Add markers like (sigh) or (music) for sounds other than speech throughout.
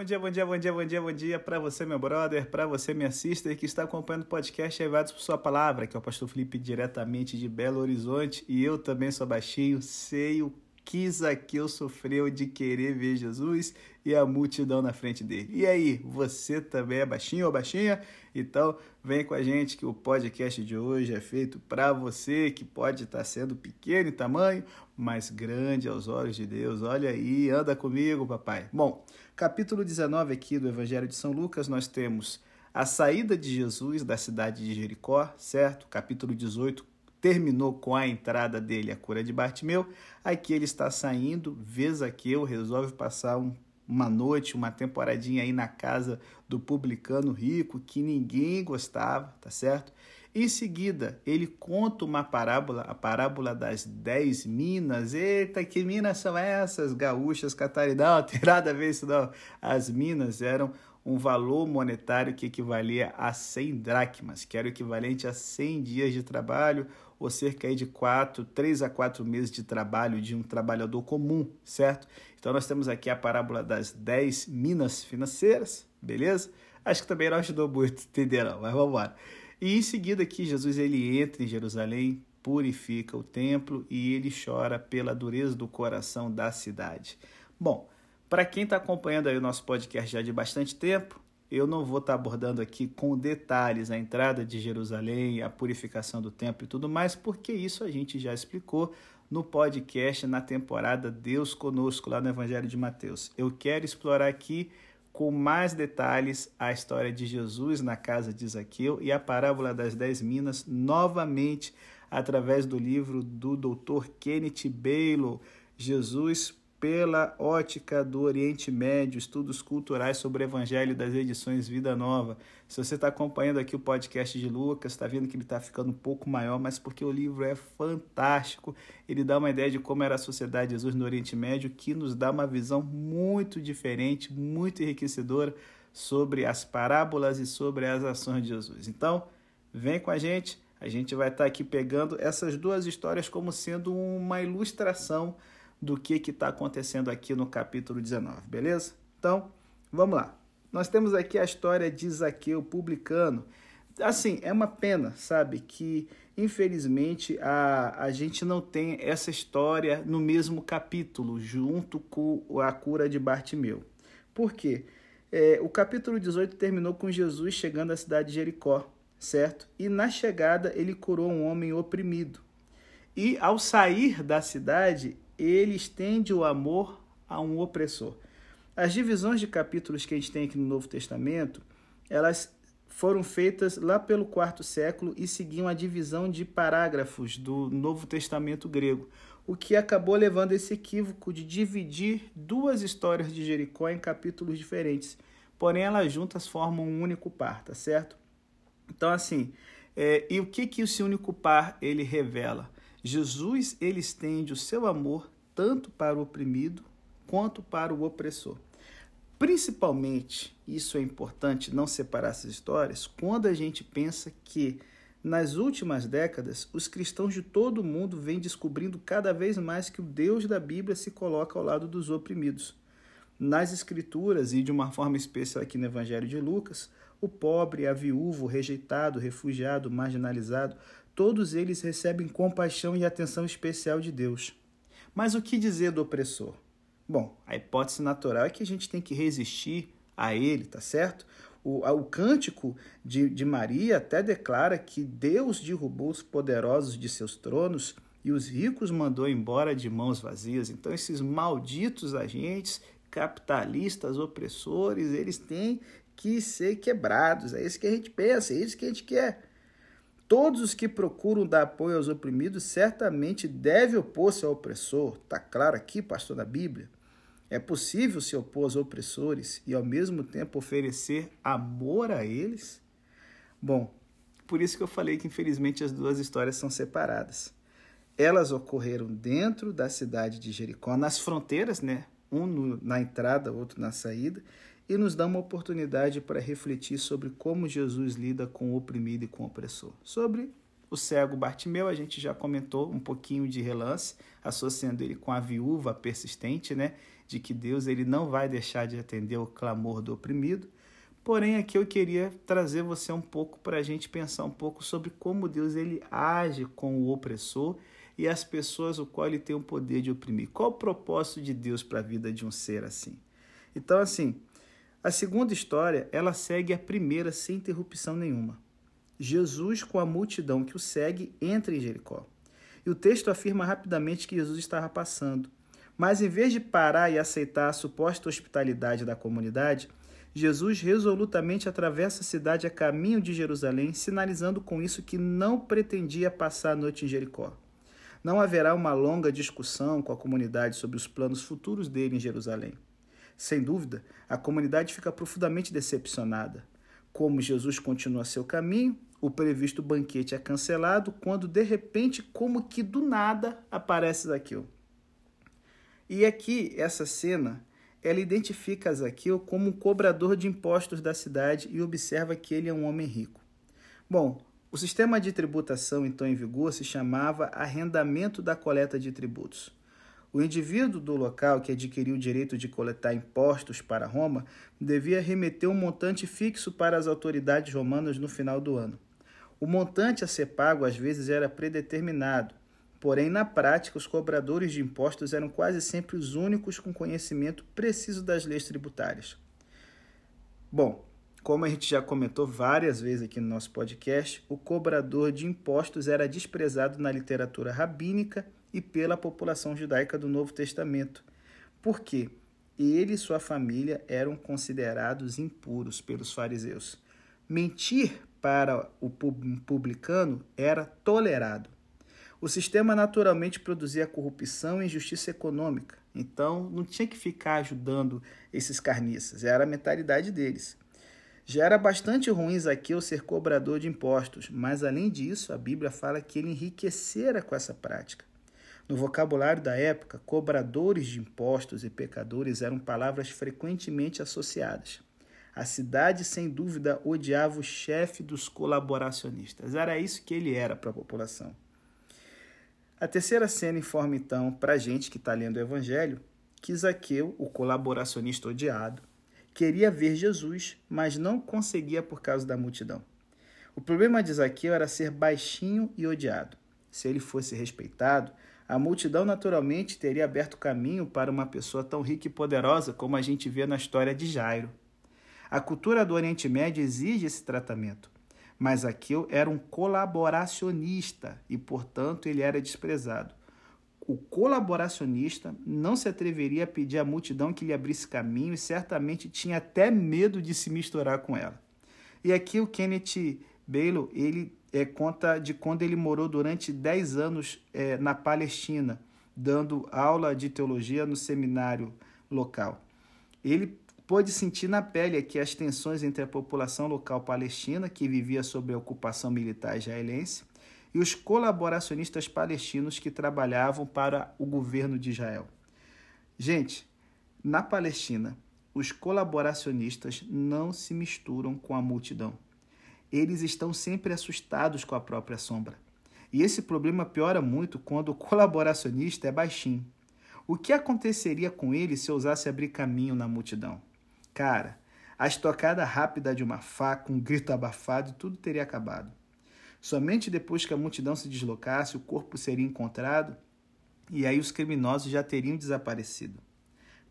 Bom dia, bom dia, bom dia, bom dia, bom dia para você, meu brother, para você, minha sister, que está acompanhando o podcast Levados por Sua Palavra, que é o pastor Felipe diretamente de Belo Horizonte, e eu também sou baixinho, sei o que Zaqueu sofreu de querer ver Jesus e a multidão na frente dele. E aí, você também é baixinho ou baixinha? Então, vem com a gente que o podcast de hoje é feito para você que pode estar sendo pequeno em tamanho, mas grande aos olhos de Deus. Olha aí, anda comigo, papai. Bom, capítulo 19 aqui do Evangelho de São Lucas, nós temos a saída de Jesus da cidade de Jericó, certo? Capítulo 18, terminou com a entrada dele, a cura de Bartimeu. Aqui ele está saindo, vê Zaqueu, resolve passar um, uma noite, uma temporadinha aí na casa do publicano rico que ninguém gostava, tá certo? Em seguida, ele conta uma parábola, a parábola das dez minas. Eita, que minas são essas? Gaúchas, catarinal, não (laughs) tem nada a ver isso não. As minas eram um valor monetário que equivalia a 100 dracmas, que era o equivalente a 100 dias de trabalho ou cerca de 4, 3 a 4 meses de trabalho de um trabalhador comum, certo? Então nós temos aqui a parábola das 10 minas financeiras, beleza? Acho que também não ajudou muito, entenderam? Mas vamos embora. E em seguida aqui Jesus ele entra em Jerusalém, purifica o templo e ele chora pela dureza do coração da cidade. Bom, para quem está acompanhando aí o nosso podcast já de bastante tempo, eu não vou estar tá abordando aqui com detalhes a entrada de Jerusalém, a purificação do templo e tudo mais, porque isso a gente já explicou no podcast na temporada Deus Conosco, lá no Evangelho de Mateus. Eu quero explorar aqui com mais detalhes a história de Jesus na casa de Zaqueu e a parábola das dez minas, novamente através do livro do Dr. Kenneth Bailo, Jesus pela ótica do Oriente Médio, estudos culturais sobre o Evangelho das edições Vida Nova. Se você está acompanhando aqui o podcast de Lucas, está vendo que ele está ficando um pouco maior, mas porque o livro é fantástico. Ele dá uma ideia de como era a sociedade de Jesus no Oriente Médio, que nos dá uma visão muito diferente, muito enriquecedora sobre as parábolas e sobre as ações de Jesus. Então, vem com a gente. A gente vai estar tá aqui pegando essas duas histórias como sendo uma ilustração do que está acontecendo aqui no capítulo 19, beleza? Então, vamos lá. Nós temos aqui a história de Zaqueu publicano. Assim, é uma pena, sabe, que infelizmente a, a gente não tem essa história no mesmo capítulo, junto com a cura de Bartimeu. Por quê? É, o capítulo 18 terminou com Jesus chegando à cidade de Jericó, certo? E na chegada ele curou um homem oprimido. E ao sair da cidade, ele estende o amor a um opressor. As divisões de capítulos que a gente tem aqui no Novo Testamento, elas foram feitas lá pelo quarto século e seguiam a divisão de parágrafos do Novo Testamento grego, o que acabou levando esse equívoco de dividir duas histórias de Jericó em capítulos diferentes. Porém, elas juntas formam um único par, tá certo? Então, assim, é, e o que, que esse único par ele revela? Jesus ele estende o seu amor tanto para o oprimido quanto para o opressor. Principalmente, isso é importante não separar essas histórias, quando a gente pensa que nas últimas décadas os cristãos de todo o mundo vêm descobrindo cada vez mais que o Deus da Bíblia se coloca ao lado dos oprimidos. Nas Escrituras e de uma forma especial aqui no Evangelho de Lucas, o pobre, a viúva, o rejeitado, o refugiado, o marginalizado, todos eles recebem compaixão e atenção especial de Deus. Mas o que dizer do opressor? Bom, a hipótese natural é que a gente tem que resistir a ele, tá certo? O, o cântico de, de Maria até declara que Deus derrubou os poderosos de seus tronos e os ricos mandou embora de mãos vazias. Então, esses malditos agentes capitalistas, opressores, eles têm que ser quebrados. É isso que a gente pensa, é isso que a gente quer. Todos os que procuram dar apoio aos oprimidos certamente devem opor-se ao opressor. Está claro aqui, pastor da Bíblia? É possível se opor aos opressores e ao mesmo tempo oferecer amor a eles? Bom, por isso que eu falei que infelizmente as duas histórias são separadas. Elas ocorreram dentro da cidade de Jericó, nas fronteiras, né? Um na entrada, outro na saída, e nos dá uma oportunidade para refletir sobre como Jesus lida com o oprimido e com o opressor, sobre O cego Bartimeu, a gente já comentou um pouquinho de relance, associando ele com a viúva persistente, né? De que Deus ele não vai deixar de atender o clamor do oprimido. Porém, aqui eu queria trazer você um pouco para a gente pensar um pouco sobre como Deus ele age com o opressor e as pessoas o qual ele tem o poder de oprimir. Qual o propósito de Deus para a vida de um ser assim? Então, assim, a segunda história, ela segue a primeira sem interrupção nenhuma. Jesus, com a multidão que o segue, entra em Jericó. E o texto afirma rapidamente que Jesus estava passando. Mas em vez de parar e aceitar a suposta hospitalidade da comunidade, Jesus resolutamente atravessa a cidade a caminho de Jerusalém, sinalizando com isso que não pretendia passar a noite em Jericó. Não haverá uma longa discussão com a comunidade sobre os planos futuros dele em Jerusalém. Sem dúvida, a comunidade fica profundamente decepcionada. Como Jesus continua seu caminho, o previsto banquete é cancelado quando de repente, como que do nada, aparece Zaqueu. E aqui, essa cena, ela identifica Zaqueu como um cobrador de impostos da cidade e observa que ele é um homem rico. Bom, o sistema de tributação então em vigor se chamava arrendamento da coleta de tributos. O indivíduo do local que adquiriu o direito de coletar impostos para Roma devia remeter um montante fixo para as autoridades romanas no final do ano. O montante a ser pago às vezes era predeterminado, porém, na prática, os cobradores de impostos eram quase sempre os únicos com conhecimento preciso das leis tributárias. Bom, como a gente já comentou várias vezes aqui no nosso podcast, o cobrador de impostos era desprezado na literatura rabínica e pela população judaica do Novo Testamento. Por quê? Ele e sua família eram considerados impuros pelos fariseus. Mentir para o publicano era tolerado. O sistema naturalmente produzia corrupção e injustiça econômica, então não tinha que ficar ajudando esses carniças, era a mentalidade deles. Já era bastante ruim Zaqueu ser cobrador de impostos, mas além disso, a Bíblia fala que ele enriquecera com essa prática. No vocabulário da época, cobradores de impostos e pecadores eram palavras frequentemente associadas. A cidade, sem dúvida, odiava o chefe dos colaboracionistas. Era isso que ele era para a população. A terceira cena informa então para a gente que está lendo o Evangelho que Zaqueu, o colaboracionista odiado, queria ver Jesus, mas não conseguia por causa da multidão. O problema de Zaqueu era ser baixinho e odiado. Se ele fosse respeitado, a multidão naturalmente teria aberto caminho para uma pessoa tão rica e poderosa como a gente vê na história de Jairo. A cultura do Oriente Médio exige esse tratamento, mas Aqueu era um colaboracionista e, portanto, ele era desprezado. O colaboracionista não se atreveria a pedir à multidão que lhe abrisse caminho e certamente tinha até medo de se misturar com ela. E aqui o Kenneth Baylor, ele é, conta de quando ele morou durante 10 anos é, na Palestina, dando aula de teologia no seminário local. Ele pôde sentir na pele aqui as tensões entre a população local palestina, que vivia sob a ocupação militar israelense, e os colaboracionistas palestinos que trabalhavam para o governo de Israel. Gente, na Palestina, os colaboracionistas não se misturam com a multidão eles estão sempre assustados com a própria sombra. E esse problema piora muito quando o colaboracionista é baixinho. O que aconteceria com ele se ousasse abrir caminho na multidão? Cara, a estocada rápida de uma faca, um grito abafado, tudo teria acabado. Somente depois que a multidão se deslocasse, o corpo seria encontrado e aí os criminosos já teriam desaparecido.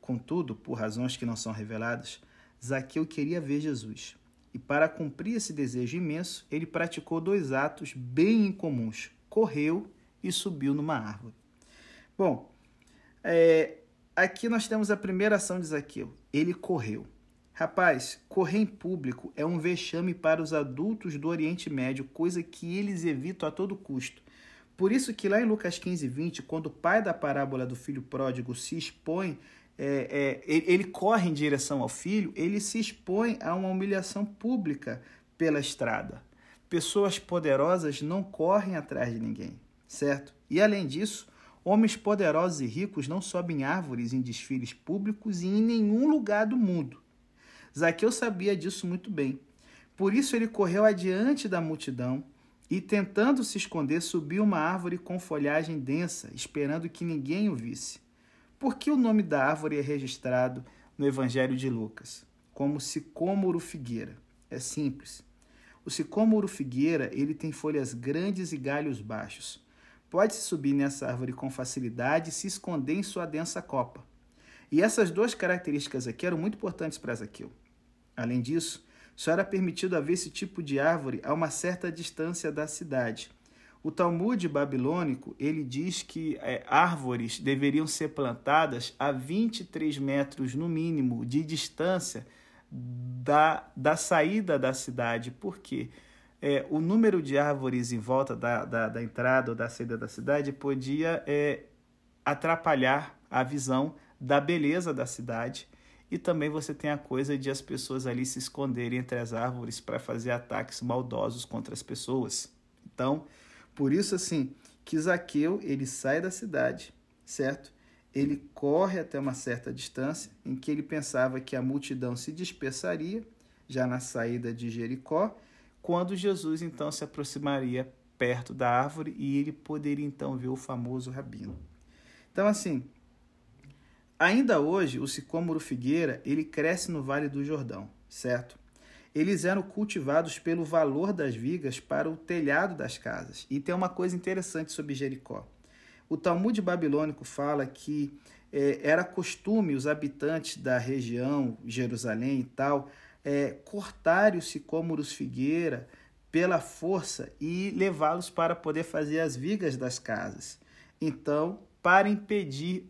Contudo, por razões que não são reveladas, Zaqueu queria ver Jesus. E para cumprir esse desejo imenso, ele praticou dois atos bem incomuns: correu e subiu numa árvore. Bom, é, aqui nós temos a primeira ação de Zaqueu. Ele correu. Rapaz, correr em público é um vexame para os adultos do Oriente Médio, coisa que eles evitam a todo custo. Por isso que lá em Lucas 15, 20, quando o pai da parábola do filho pródigo se expõe é, é, ele corre em direção ao filho, ele se expõe a uma humilhação pública pela estrada. Pessoas poderosas não correm atrás de ninguém, certo? E além disso, homens poderosos e ricos não sobem árvores em desfiles públicos e em nenhum lugar do mundo. Zaqueu sabia disso muito bem. Por isso ele correu adiante da multidão e, tentando se esconder, subiu uma árvore com folhagem densa, esperando que ninguém o visse. Por que o nome da árvore é registrado no Evangelho de Lucas como sicômoro figueira? É simples. O sicômoro figueira ele tem folhas grandes e galhos baixos. Pode-se subir nessa árvore com facilidade e se esconder em sua densa copa. E essas duas características aqui eram muito importantes para Zaqueu. Além disso, só era permitido haver esse tipo de árvore a uma certa distância da cidade. O Talmud babilônico ele diz que é, árvores deveriam ser plantadas a 23 metros no mínimo de distância da, da saída da cidade. Por quê? É, o número de árvores em volta da, da, da entrada ou da saída da cidade podia é, atrapalhar a visão da beleza da cidade. E também você tem a coisa de as pessoas ali se esconderem entre as árvores para fazer ataques maldosos contra as pessoas. Então, por isso assim, que Zaqueu, ele sai da cidade, certo? Ele corre até uma certa distância em que ele pensava que a multidão se dispersaria já na saída de Jericó, quando Jesus então se aproximaria perto da árvore e ele poderia então ver o famoso rabino. Então assim, Ainda hoje, o sicômoro figueira, ele cresce no Vale do Jordão, certo? Eles eram cultivados pelo valor das vigas para o telhado das casas. E tem uma coisa interessante sobre Jericó. O Talmud babilônico fala que é, era costume os habitantes da região, Jerusalém e tal, é, cortarem os sicômoros figueira pela força e levá-los para poder fazer as vigas das casas. Então, para impedir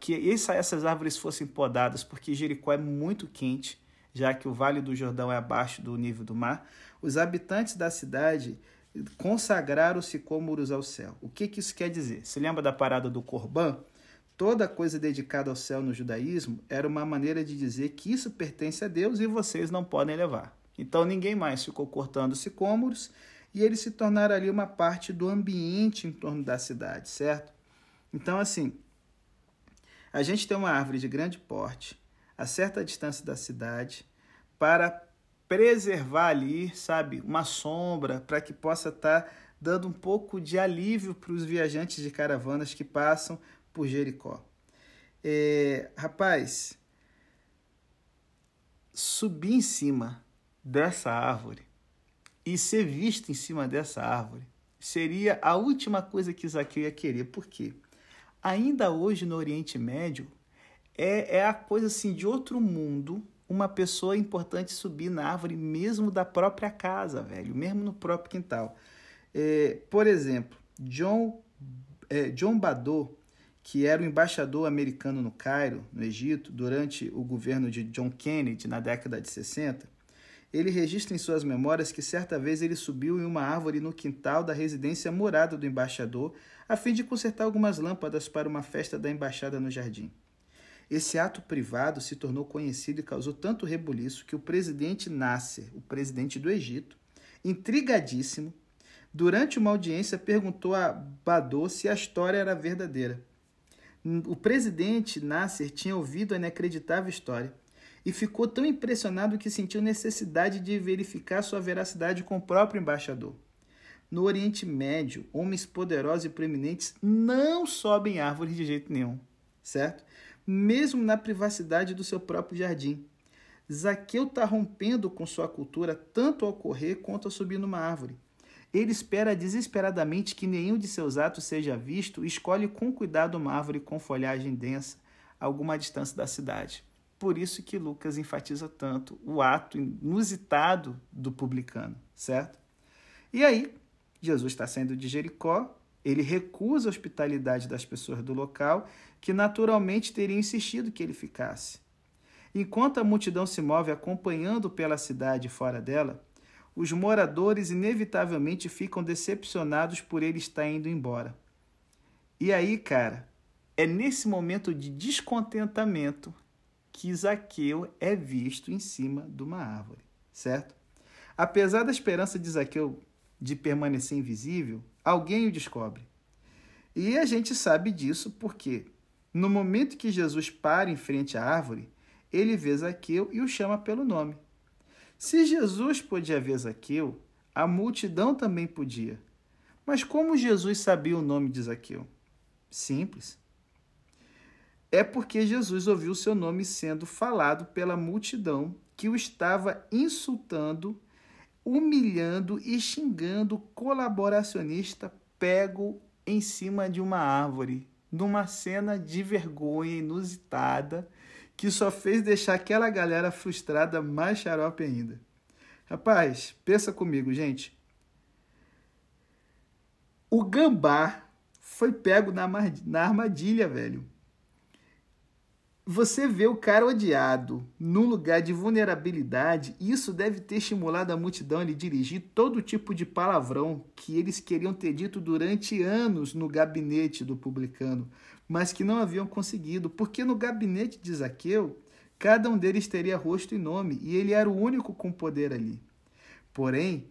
que essa, essas árvores fossem podadas, porque Jericó é muito quente, já que o Vale do Jordão é abaixo do nível do mar, os habitantes da cidade consagraram os sicômoros ao céu. O que, que isso quer dizer? Se lembra da parada do Corban? Toda coisa dedicada ao céu no judaísmo era uma maneira de dizer que isso pertence a Deus e vocês não podem levar. Então ninguém mais ficou cortando sicômoros e eles se tornaram ali uma parte do ambiente em torno da cidade, certo? Então, assim, a gente tem uma árvore de grande porte, a certa distância da cidade, para preservar ali, sabe, uma sombra, para que possa estar tá dando um pouco de alívio para os viajantes de caravanas que passam por Jericó. É, rapaz, subir em cima dessa árvore e ser visto em cima dessa árvore seria a última coisa que Zaqueu ia querer. Por quê? ainda hoje no Oriente Médio, é, é a coisa assim de outro mundo uma pessoa importante subir na árvore mesmo da própria casa, velho, mesmo no próprio quintal. É, por exemplo, John, é, John Badot, que era o embaixador americano no Cairo, no Egito, durante o governo de John Kennedy na década de 60, ele registra em suas memórias que certa vez ele subiu em uma árvore no quintal da residência morada do embaixador a fim de consertar algumas lâmpadas para uma festa da embaixada no jardim. Esse ato privado se tornou conhecido e causou tanto rebuliço que o presidente Nasser, o presidente do Egito, intrigadíssimo, durante uma audiência perguntou a Badô se a história era verdadeira. O presidente Nasser tinha ouvido a inacreditável história e ficou tão impressionado que sentiu necessidade de verificar sua veracidade com o próprio embaixador. No Oriente Médio, homens poderosos e preeminentes não sobem árvores de jeito nenhum, certo? Mesmo na privacidade do seu próprio jardim. Zaqueu está rompendo com sua cultura tanto ao correr quanto ao subir numa árvore. Ele espera desesperadamente que nenhum de seus atos seja visto e escolhe com cuidado uma árvore com folhagem densa, a alguma distância da cidade. Por isso que Lucas enfatiza tanto o ato inusitado do publicano, certo? E aí, Jesus está saindo de Jericó, ele recusa a hospitalidade das pessoas do local, que naturalmente teriam insistido que ele ficasse. Enquanto a multidão se move acompanhando pela cidade fora dela, os moradores inevitavelmente ficam decepcionados por ele estar indo embora. E aí, cara, é nesse momento de descontentamento que Zaqueu é visto em cima de uma árvore, certo? Apesar da esperança de Zaqueu de permanecer invisível, alguém o descobre. E a gente sabe disso porque, no momento que Jesus para em frente à árvore, ele vê Zaqueu e o chama pelo nome. Se Jesus podia ver Zaqueu, A multidão também podia. Mas como Jesus sabia o nome de Zaqueu? Simples. É porque Jesus ouviu seu nome sendo falado pela multidão que o estava insultando, humilhando e xingando colaboracionista pego em cima de uma árvore, numa cena de vergonha inusitada que só fez deixar aquela galera frustrada mais xarope ainda. Rapaz, pensa comigo, gente. O gambá foi pego na, na armadilha, velho. Você vê o cara odiado num lugar de vulnerabilidade, isso deve ter estimulado a multidão a lhe dirigir todo tipo de palavrão que eles queriam ter dito durante anos no gabinete do publicano, mas que não haviam conseguido, porque no gabinete de Zaqueu, cada um deles teria rosto e nome, e ele era o único com poder ali. Porém,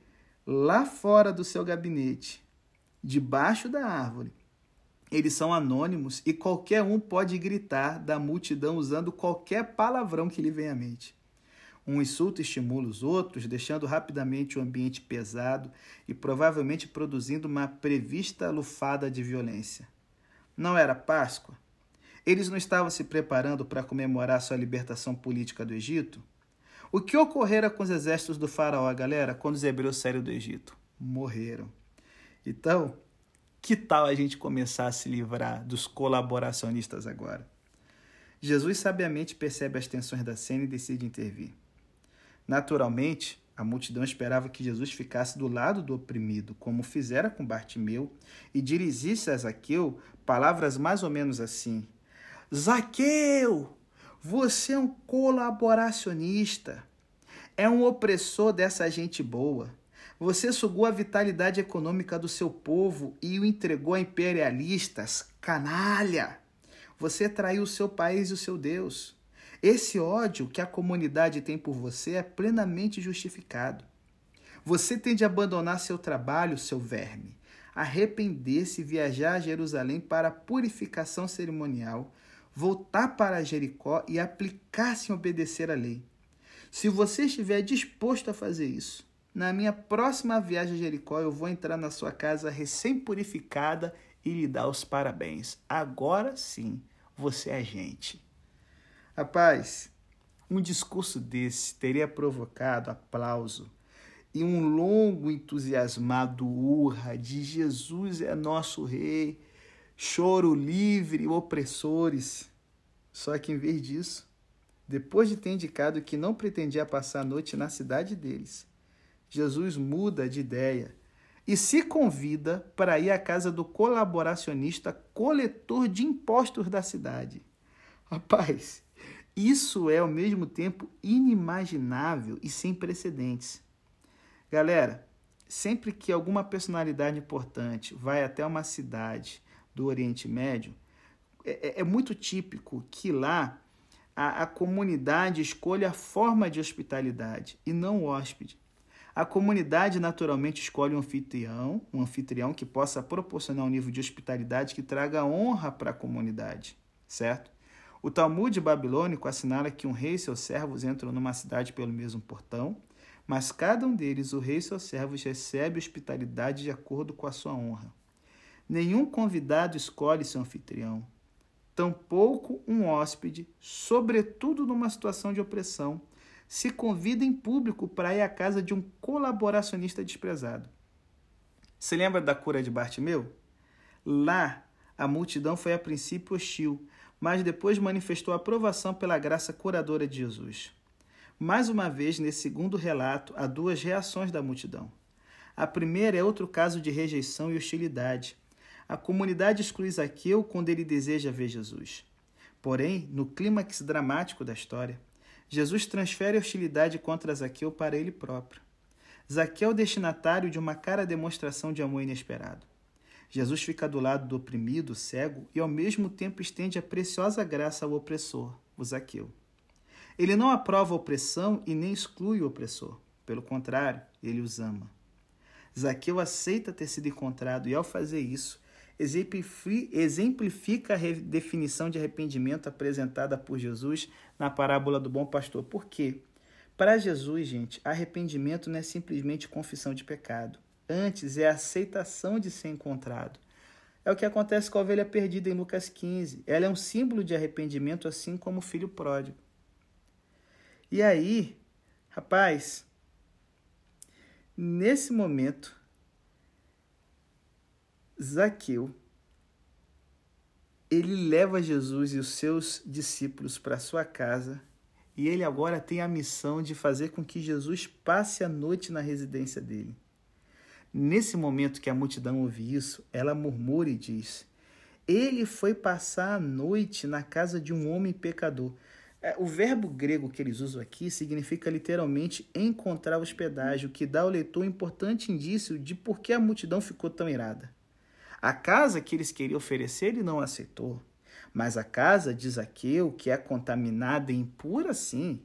lá fora do seu gabinete, debaixo da árvore, eles são anônimos e qualquer um pode gritar da multidão usando qualquer palavrão que lhe venha à mente. Um insulto estimula os outros, deixando rapidamente o ambiente pesado e provavelmente produzindo uma prevista lufada de violência. Não era Páscoa? Eles não estavam se preparando para comemorar sua libertação política do Egito? O que ocorrera com os exércitos do faraó, galera, quando os hebreus saíram do Egito? Morreram. Então, que tal a gente começar a se livrar dos colaboracionistas agora? Jesus sabiamente percebe as tensões da cena e decide intervir. Naturalmente, a multidão esperava que Jesus ficasse do lado do oprimido, como fizera com Bartimeu, e dirigisse a Zaqueu palavras mais ou menos assim: Zaqueu, você é um colaboracionista, é um opressor dessa gente boa. Você sugou a vitalidade econômica do seu povo e o entregou a imperialistas. Canalha! Você traiu o seu país e o seu Deus. Esse ódio que a comunidade tem por você é plenamente justificado. Você tem de abandonar seu trabalho, seu verme, arrepender-se e viajar a Jerusalém para a purificação cerimonial, voltar para Jericó e aplicar-se em obedecer à lei. Se você estiver disposto a fazer isso, na minha próxima viagem a Jericó, eu vou entrar na sua casa recém-purificada e lhe dar os parabéns. Agora sim, você é gente. Rapaz, um discurso desse teria provocado aplauso e um longo entusiasmado urra de Jesus é nosso rei, choro livre, opressores. Só que em vez disso, depois de ter indicado que não pretendia passar a noite na cidade deles, Jesus muda de ideia e se convida para ir à casa do colaboracionista coletor de impostos da cidade. Rapaz, isso é ao mesmo tempo inimaginável e sem precedentes. Galera, sempre que alguma personalidade importante vai até uma cidade do Oriente Médio, é, é, é muito típico que lá a, a comunidade escolha a forma de hospitalidade e não o hóspede. A comunidade naturalmente escolhe um anfitrião, um anfitrião que possa proporcionar um nível de hospitalidade que traga honra para a comunidade, certo? O Talmud babilônico assinala que um rei e seus servos entram numa cidade pelo mesmo portão, mas cada um deles, o rei e seus servos, recebe hospitalidade de acordo com a sua honra. Nenhum convidado escolhe seu anfitrião, tampouco um hóspede, sobretudo numa situação de opressão, se convida em público para ir à casa de um colaboracionista desprezado. Se lembra da cura de Bartimeu? Lá, a multidão foi a princípio hostil, mas depois manifestou aprovação pela graça curadora de Jesus. Mais uma vez, nesse segundo relato, há duas reações da multidão. A primeira é outro caso de rejeição e hostilidade. A comunidade exclui Zaqueu quando ele deseja ver Jesus. Porém, no clímax dramático da história, Jesus transfere a hostilidade contra Zaqueu para ele próprio. Zaqueu é o destinatário de uma cara demonstração de amor inesperado. Jesus fica do lado do oprimido, cego, e ao mesmo tempo estende a preciosa graça ao opressor, o Zaqueu. Ele não aprova a opressão e nem exclui o opressor. Pelo contrário, ele os ama. Zaqueu aceita ter sido encontrado e, ao fazer isso, exemplifica a definição de arrependimento apresentada por Jesus na parábola do bom pastor. Por quê? Para Jesus, gente, arrependimento não é simplesmente confissão de pecado. Antes é a aceitação de ser encontrado. É o que acontece com a ovelha perdida em Lucas 15. Ela é um símbolo de arrependimento, assim como o filho pródigo. E aí, rapaz, nesse momento, Zaqueu ele leva Jesus e os seus discípulos para sua casa e ele agora tem a missão de fazer com que Jesus passe a noite na residência dele. Nesse momento que a multidão ouve isso, ela murmura e diz: Ele foi passar a noite na casa de um homem pecador. É, o verbo grego que eles usam aqui significa literalmente encontrar hospedagem, o que dá ao leitor um importante indício de por que a multidão ficou tão irada. A casa que eles queriam oferecer ele não aceitou, mas a casa de Zaqueu, que é contaminada e impura, sim.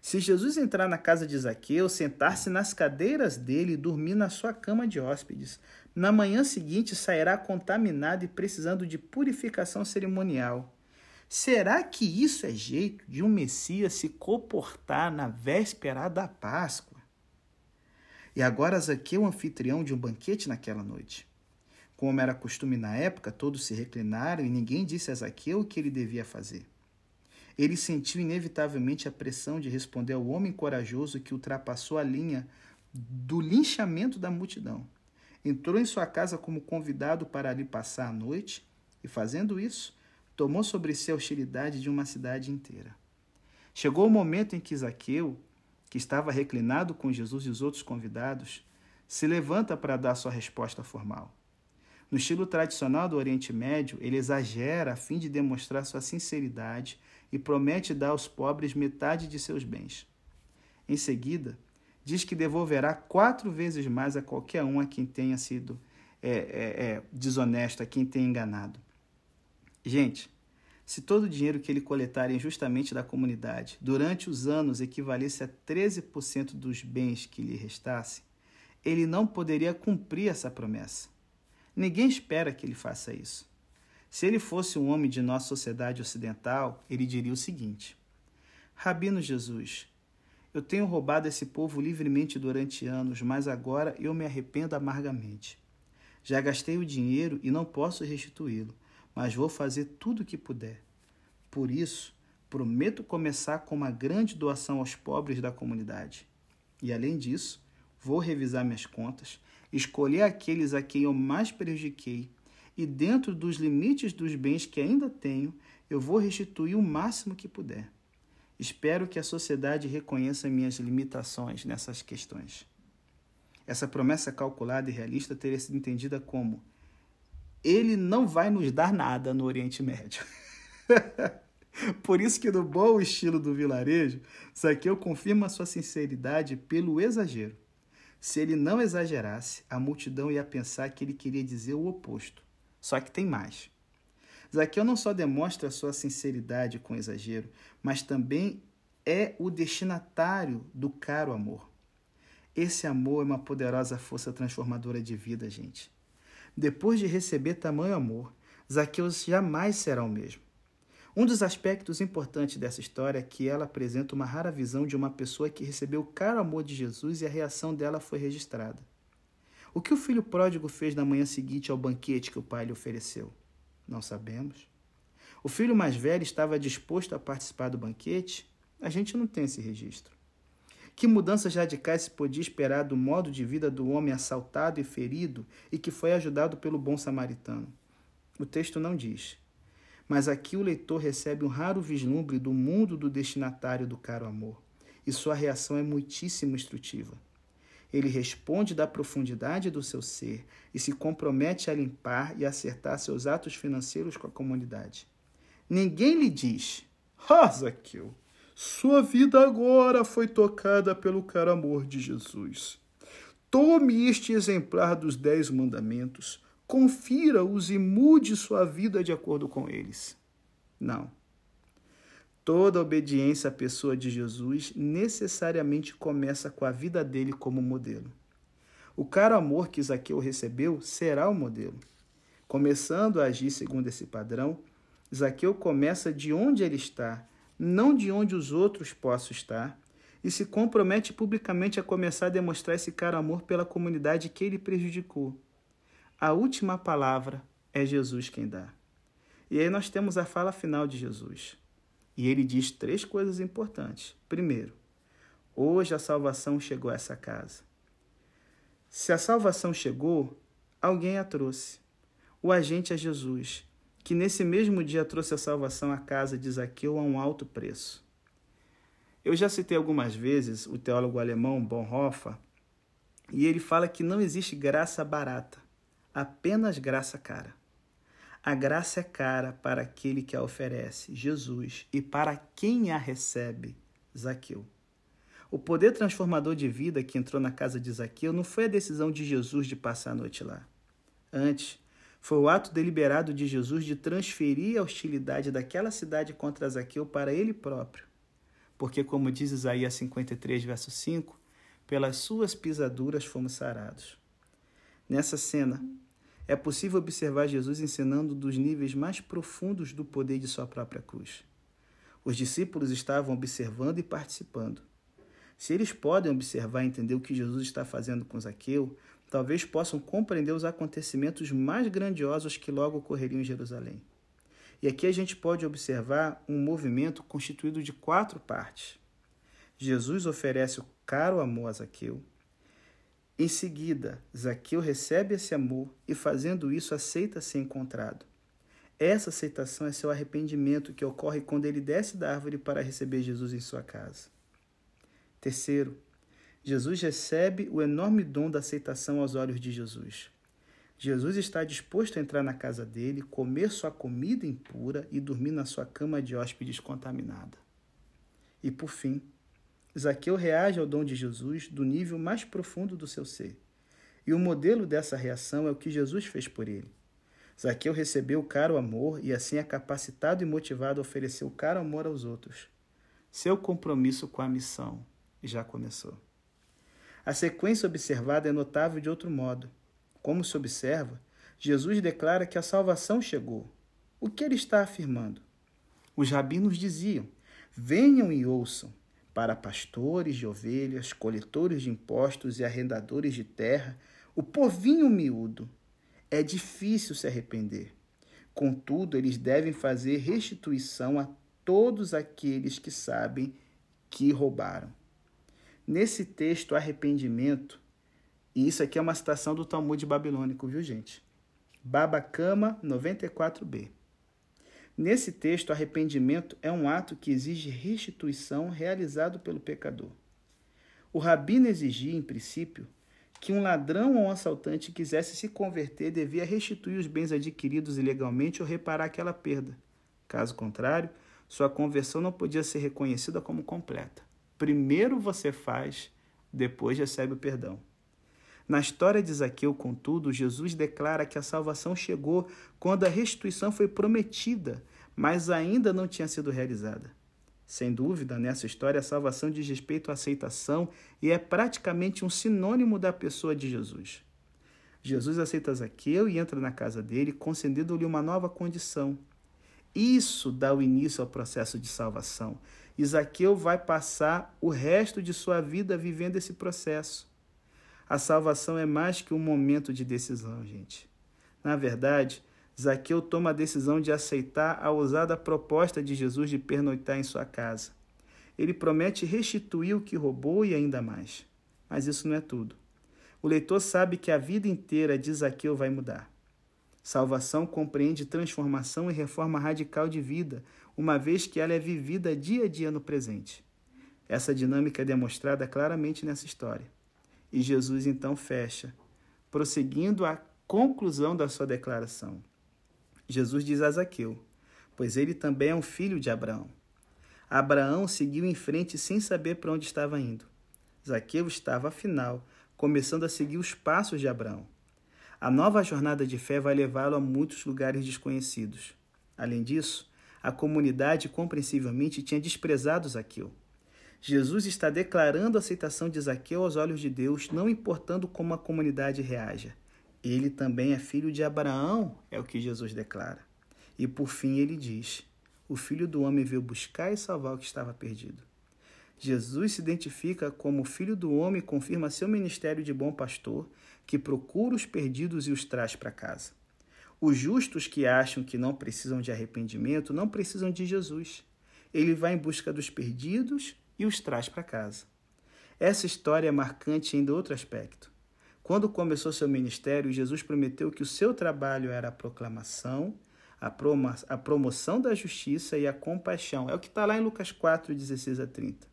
Se Jesus entrar na casa de Zaqueu, sentar-se nas cadeiras dele e dormir na sua cama de hóspedes, na manhã seguinte sairá contaminado e precisando de purificação cerimonial. Será que isso é jeito de um Messias se comportar na véspera da Páscoa? E agora Zaqueu, anfitrião de um banquete naquela noite. Como era costume na época, todos se reclinaram e ninguém disse a Zaqueu o que ele devia fazer. Ele sentiu inevitavelmente a pressão de responder ao homem corajoso que ultrapassou a linha do linchamento da multidão. Entrou em sua casa como convidado para ali passar a noite e, fazendo isso, tomou sobre si a hostilidade de uma cidade inteira. Chegou o momento em que Zaqueu, que estava reclinado com Jesus e os outros convidados, se levanta para dar sua resposta formal. No estilo tradicional do Oriente Médio, ele exagera a fim de demonstrar sua sinceridade e promete dar aos pobres metade de seus bens. Em seguida, diz que devolverá quatro vezes mais a qualquer um a quem tenha sido é, é, é, desonesto, a quem tenha enganado. Gente, se todo o dinheiro que ele coletar injustamente da comunidade durante os anos equivalesse a 13% dos bens que lhe restasse, ele não poderia cumprir essa promessa. Ninguém espera que ele faça isso. Se ele fosse um homem de nossa sociedade ocidental, ele diria o seguinte: Rabino Jesus, eu tenho roubado esse povo livremente durante anos, mas agora eu me arrependo amargamente. Já gastei o dinheiro e não posso restituí-lo, mas vou fazer tudo o que puder. Por isso, prometo começar com uma grande doação aos pobres da comunidade. E além disso, vou revisar minhas contas escolher aqueles a quem eu mais prejudiquei e, dentro dos limites dos bens que ainda tenho, eu vou restituir o máximo que puder. Espero que a sociedade reconheça minhas limitações nessas questões. Essa promessa calculada e realista teria sido entendida como: Ele não vai nos dar nada no Oriente Médio. (laughs) Por isso que no bom estilo do vilarejo, Zaqueu confirma sua sinceridade pelo exagero. Se ele não exagerasse, a multidão ia pensar que ele queria dizer o oposto. Só que tem mais. Zaqueu não só demonstra sua sinceridade com exagero, mas também é o destinatário do caro amor. Esse amor é uma poderosa força transformadora de vida, gente. Depois de receber tamanho amor, Zaqueu jamais será o mesmo. Um dos aspectos importantes dessa história é que ela apresenta uma rara visão de uma pessoa que recebeu o caro amor de Jesus e a reação dela foi registrada. O que o filho pródigo fez na manhã seguinte ao banquete que o pai lhe ofereceu? Não sabemos. O filho mais velho estava disposto a participar do banquete? A gente não tem esse registro. Que mudanças radicais se podia esperar do modo de vida do homem assaltado e ferido e que foi ajudado pelo bom samaritano? O texto não diz. Mas aqui o leitor recebe um raro vislumbre do mundo do destinatário do caro amor, e sua reação é muitíssimo instrutiva. Ele responde da profundidade do seu ser e se compromete a limpar e acertar seus atos financeiros com a comunidade. Ninguém lhe diz: Ah, Zaqueu, sua vida agora foi tocada pelo caro amor de Jesus. Tome este exemplar dos Dez Mandamentos confira-os e mude sua vida de acordo com eles. Não. Toda obediência à pessoa de Jesus necessariamente começa com a vida dele como modelo. O caro amor que Zaqueu recebeu será o modelo. Começando a agir segundo esse padrão, Zaqueu começa de onde ele está, não de onde os outros possam estar, e se compromete publicamente a começar a demonstrar esse caro amor pela comunidade que ele prejudicou. A última palavra é Jesus quem dá. E aí nós temos a fala final de Jesus. E ele diz três coisas importantes. Primeiro, hoje a salvação chegou a essa casa. Se a salvação chegou, alguém a trouxe. O agente é Jesus, que nesse mesmo dia trouxe a salvação à casa de Zaqueu a um alto preço. Eu já citei algumas vezes o teólogo alemão Bonhoeffer, e ele fala que não existe graça barata, apenas graça cara. A graça é cara para aquele que a oferece, Jesus, e para quem a recebe, Zaqueu. O poder transformador de vida que entrou na casa de Zaqueu não foi a decisão de Jesus de passar a noite lá. Antes, foi o ato deliberado de Jesus de transferir a hostilidade daquela cidade contra Zaqueu para ele próprio. Porque, como diz Isaías 53, verso 5, pelas suas pisaduras fomos sarados. Nessa cena, é possível observar Jesus ensinando dos níveis mais profundos do poder de sua própria cruz. Os discípulos estavam observando e participando. Se eles podem observar e entender o que Jesus está fazendo com Zaqueu, talvez possam compreender os acontecimentos mais grandiosos que logo ocorreriam em Jerusalém. E aqui a gente pode observar um movimento constituído de quatro partes. Jesus oferece o caro amor a Zaqueu, em seguida, Zaqueu recebe esse amor e, fazendo isso, aceita ser encontrado. Essa aceitação é seu arrependimento que ocorre quando ele desce da árvore para receber Jesus em sua casa. Terceiro, Jesus recebe o enorme dom da aceitação aos olhos de Jesus. Jesus está disposto a entrar na casa dele, comer sua comida impura e dormir na sua cama de hóspedes contaminada. E por fim, Zaqueu reage ao dom de Jesus do nível mais profundo do seu ser. E o modelo dessa reação é o que Jesus fez por ele. Zaqueu recebeu o caro amor e assim é capacitado e motivado a oferecer o caro amor aos outros. Seu compromisso com a missão já começou. A sequência observada é notável de outro modo. Como se observa, Jesus declara que a salvação chegou. O que ele está afirmando? Os rabinos diziam: Venham e ouçam para pastores de ovelhas, coletores de impostos e arrendadores de terra, o povinho miúdo. É difícil se arrepender. Contudo, eles devem fazer restituição a todos aqueles que sabem que roubaram. Nesse texto, arrependimento, e isso aqui é uma citação do Talmud babilônico, viu, gente? Babacama 94b. Nesse texto, arrependimento é um ato que exige restituição realizado pelo pecador. O rabino exigia, em princípio, que um ladrão ou um assaltante quisesse se converter devia restituir os bens adquiridos ilegalmente ou reparar aquela perda. Caso contrário, sua conversão não podia ser reconhecida como completa. Primeiro você faz, depois recebe o perdão. Na história de Zaqueu, contudo, Jesus declara que a salvação chegou quando a restituição foi prometida, mas ainda não tinha sido realizada. Sem dúvida, nessa história, a salvação diz respeito à aceitação e é praticamente um sinônimo da pessoa de Jesus. Jesus aceita Zaqueu e entra na casa dele, concedendo-lhe uma nova condição. Isso dá o início ao processo de salvação. Zaqueu vai passar o resto de sua vida vivendo esse processo. A salvação é mais que um momento de decisão, gente. Na verdade, Zaqueu toma a decisão de aceitar a ousada proposta de Jesus de pernoitar em sua casa. Ele promete restituir o que roubou e ainda mais. Mas isso não é tudo. O leitor sabe que a vida inteira de Zaqueu vai mudar. Salvação compreende transformação e reforma radical de vida, uma vez que ela é vivida dia a dia no presente. Essa dinâmica é demonstrada claramente nessa história. E Jesus então fecha, prosseguindo a conclusão da sua declaração. Jesus diz a Zaqueu, pois ele também é um filho de Abraão. Abraão seguiu em frente sem saber para onde estava indo. Zaqueu estava, afinal, começando a seguir os passos de Abraão. A nova jornada de fé vai levá-lo a muitos lugares desconhecidos. Além disso, a comunidade compreensivelmente tinha desprezado Zaqueu. Jesus está declarando a aceitação de Zaqueu aos olhos de Deus, não importando como a comunidade reaja. Ele também é filho de Abraão, é o que Jesus declara. E por fim ele diz: O filho do homem veio buscar e salvar o que estava perdido. Jesus se identifica como filho do homem e confirma seu ministério de bom pastor, que procura os perdidos e os traz para casa. Os justos que acham que não precisam de arrependimento não precisam de Jesus. Ele vai em busca dos perdidos e os traz para casa. Essa história é marcante em outro aspecto. Quando começou seu ministério, Jesus prometeu que o seu trabalho era a proclamação, a, promo a promoção da justiça e a compaixão. É o que está lá em Lucas 4, 16 a 30.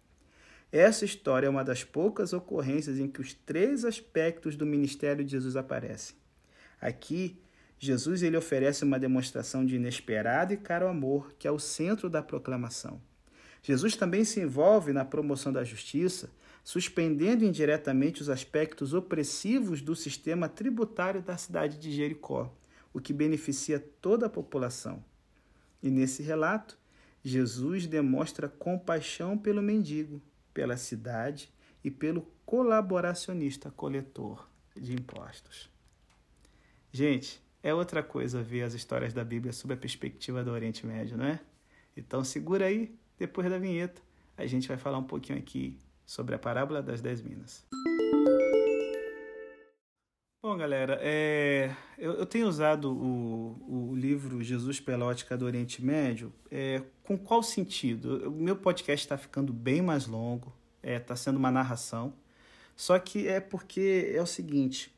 Essa história é uma das poucas ocorrências em que os três aspectos do ministério de Jesus aparecem. Aqui, Jesus ele oferece uma demonstração de inesperado e caro amor, que é o centro da proclamação. Jesus também se envolve na promoção da justiça, suspendendo indiretamente os aspectos opressivos do sistema tributário da cidade de Jericó, o que beneficia toda a população. E nesse relato, Jesus demonstra compaixão pelo mendigo, pela cidade e pelo colaboracionista coletor de impostos. Gente, é outra coisa ver as histórias da Bíblia sob a perspectiva do Oriente Médio, não é? Então segura aí, depois da vinheta, a gente vai falar um pouquinho aqui sobre a parábola das dez minas. Bom, galera, é, eu, eu, tenho usado o, o, livro Jesus pela ótica do Oriente Médio. É, com qual sentido? O meu podcast está ficando bem mais longo, está é, tá sendo uma narração. Só que é porque é o seguinte: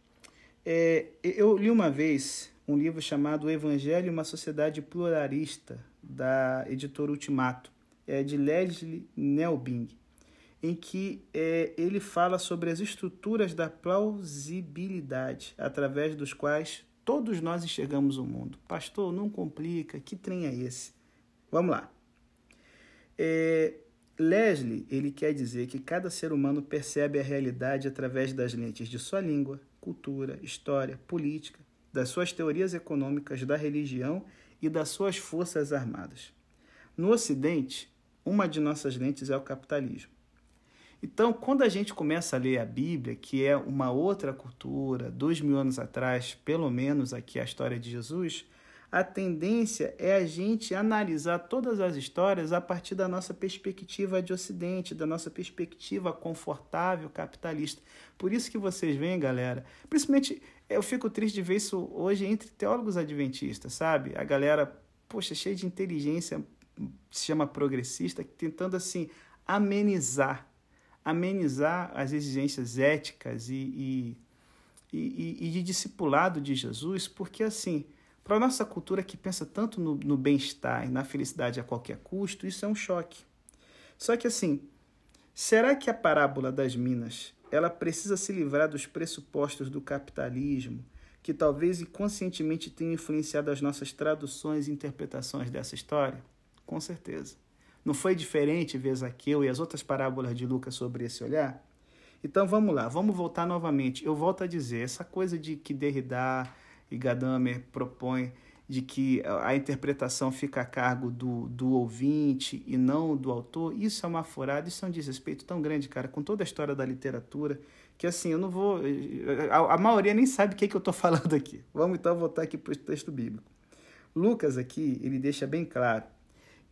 é, eu li uma vez um livro chamado O Evangelho e uma Sociedade Pluralista, da editora Ultimato, é de Leslie Nelbing em que é, ele fala sobre as estruturas da plausibilidade, através dos quais todos nós enxergamos o mundo. Pastor, não complica, que trem é esse? Vamos lá. É, Leslie, ele quer dizer que cada ser humano percebe a realidade através das lentes de sua língua, cultura, história, política, das suas teorias econômicas, da religião e das suas forças armadas. No Ocidente, uma de nossas lentes é o capitalismo. Então, quando a gente começa a ler a Bíblia, que é uma outra cultura, dois mil anos atrás, pelo menos aqui a história de Jesus, a tendência é a gente analisar todas as histórias a partir da nossa perspectiva de Ocidente, da nossa perspectiva confortável capitalista. Por isso que vocês veem, galera, principalmente eu fico triste de ver isso hoje entre teólogos adventistas, sabe? A galera, poxa, cheia de inteligência, se chama progressista, tentando assim amenizar amenizar as exigências éticas e, e, e, e de discipulado de Jesus, porque assim, para a nossa cultura que pensa tanto no, no bem-estar e na felicidade a qualquer custo, isso é um choque. Só que assim, será que a parábola das minas ela precisa se livrar dos pressupostos do capitalismo, que talvez inconscientemente tenham influenciado as nossas traduções e interpretações dessa história? Com certeza. Não foi diferente ver Zaqueu e as outras parábolas de Lucas sobre esse olhar? Então vamos lá, vamos voltar novamente. Eu volto a dizer, essa coisa de que Derrida e Gadamer propõem de que a interpretação fica a cargo do, do ouvinte e não do autor, isso é uma furada, isso é um desrespeito tão grande, cara, com toda a história da literatura, que assim, eu não vou. A, a maioria nem sabe o que, é que eu estou falando aqui. Vamos então voltar aqui para o texto bíblico. Lucas aqui, ele deixa bem claro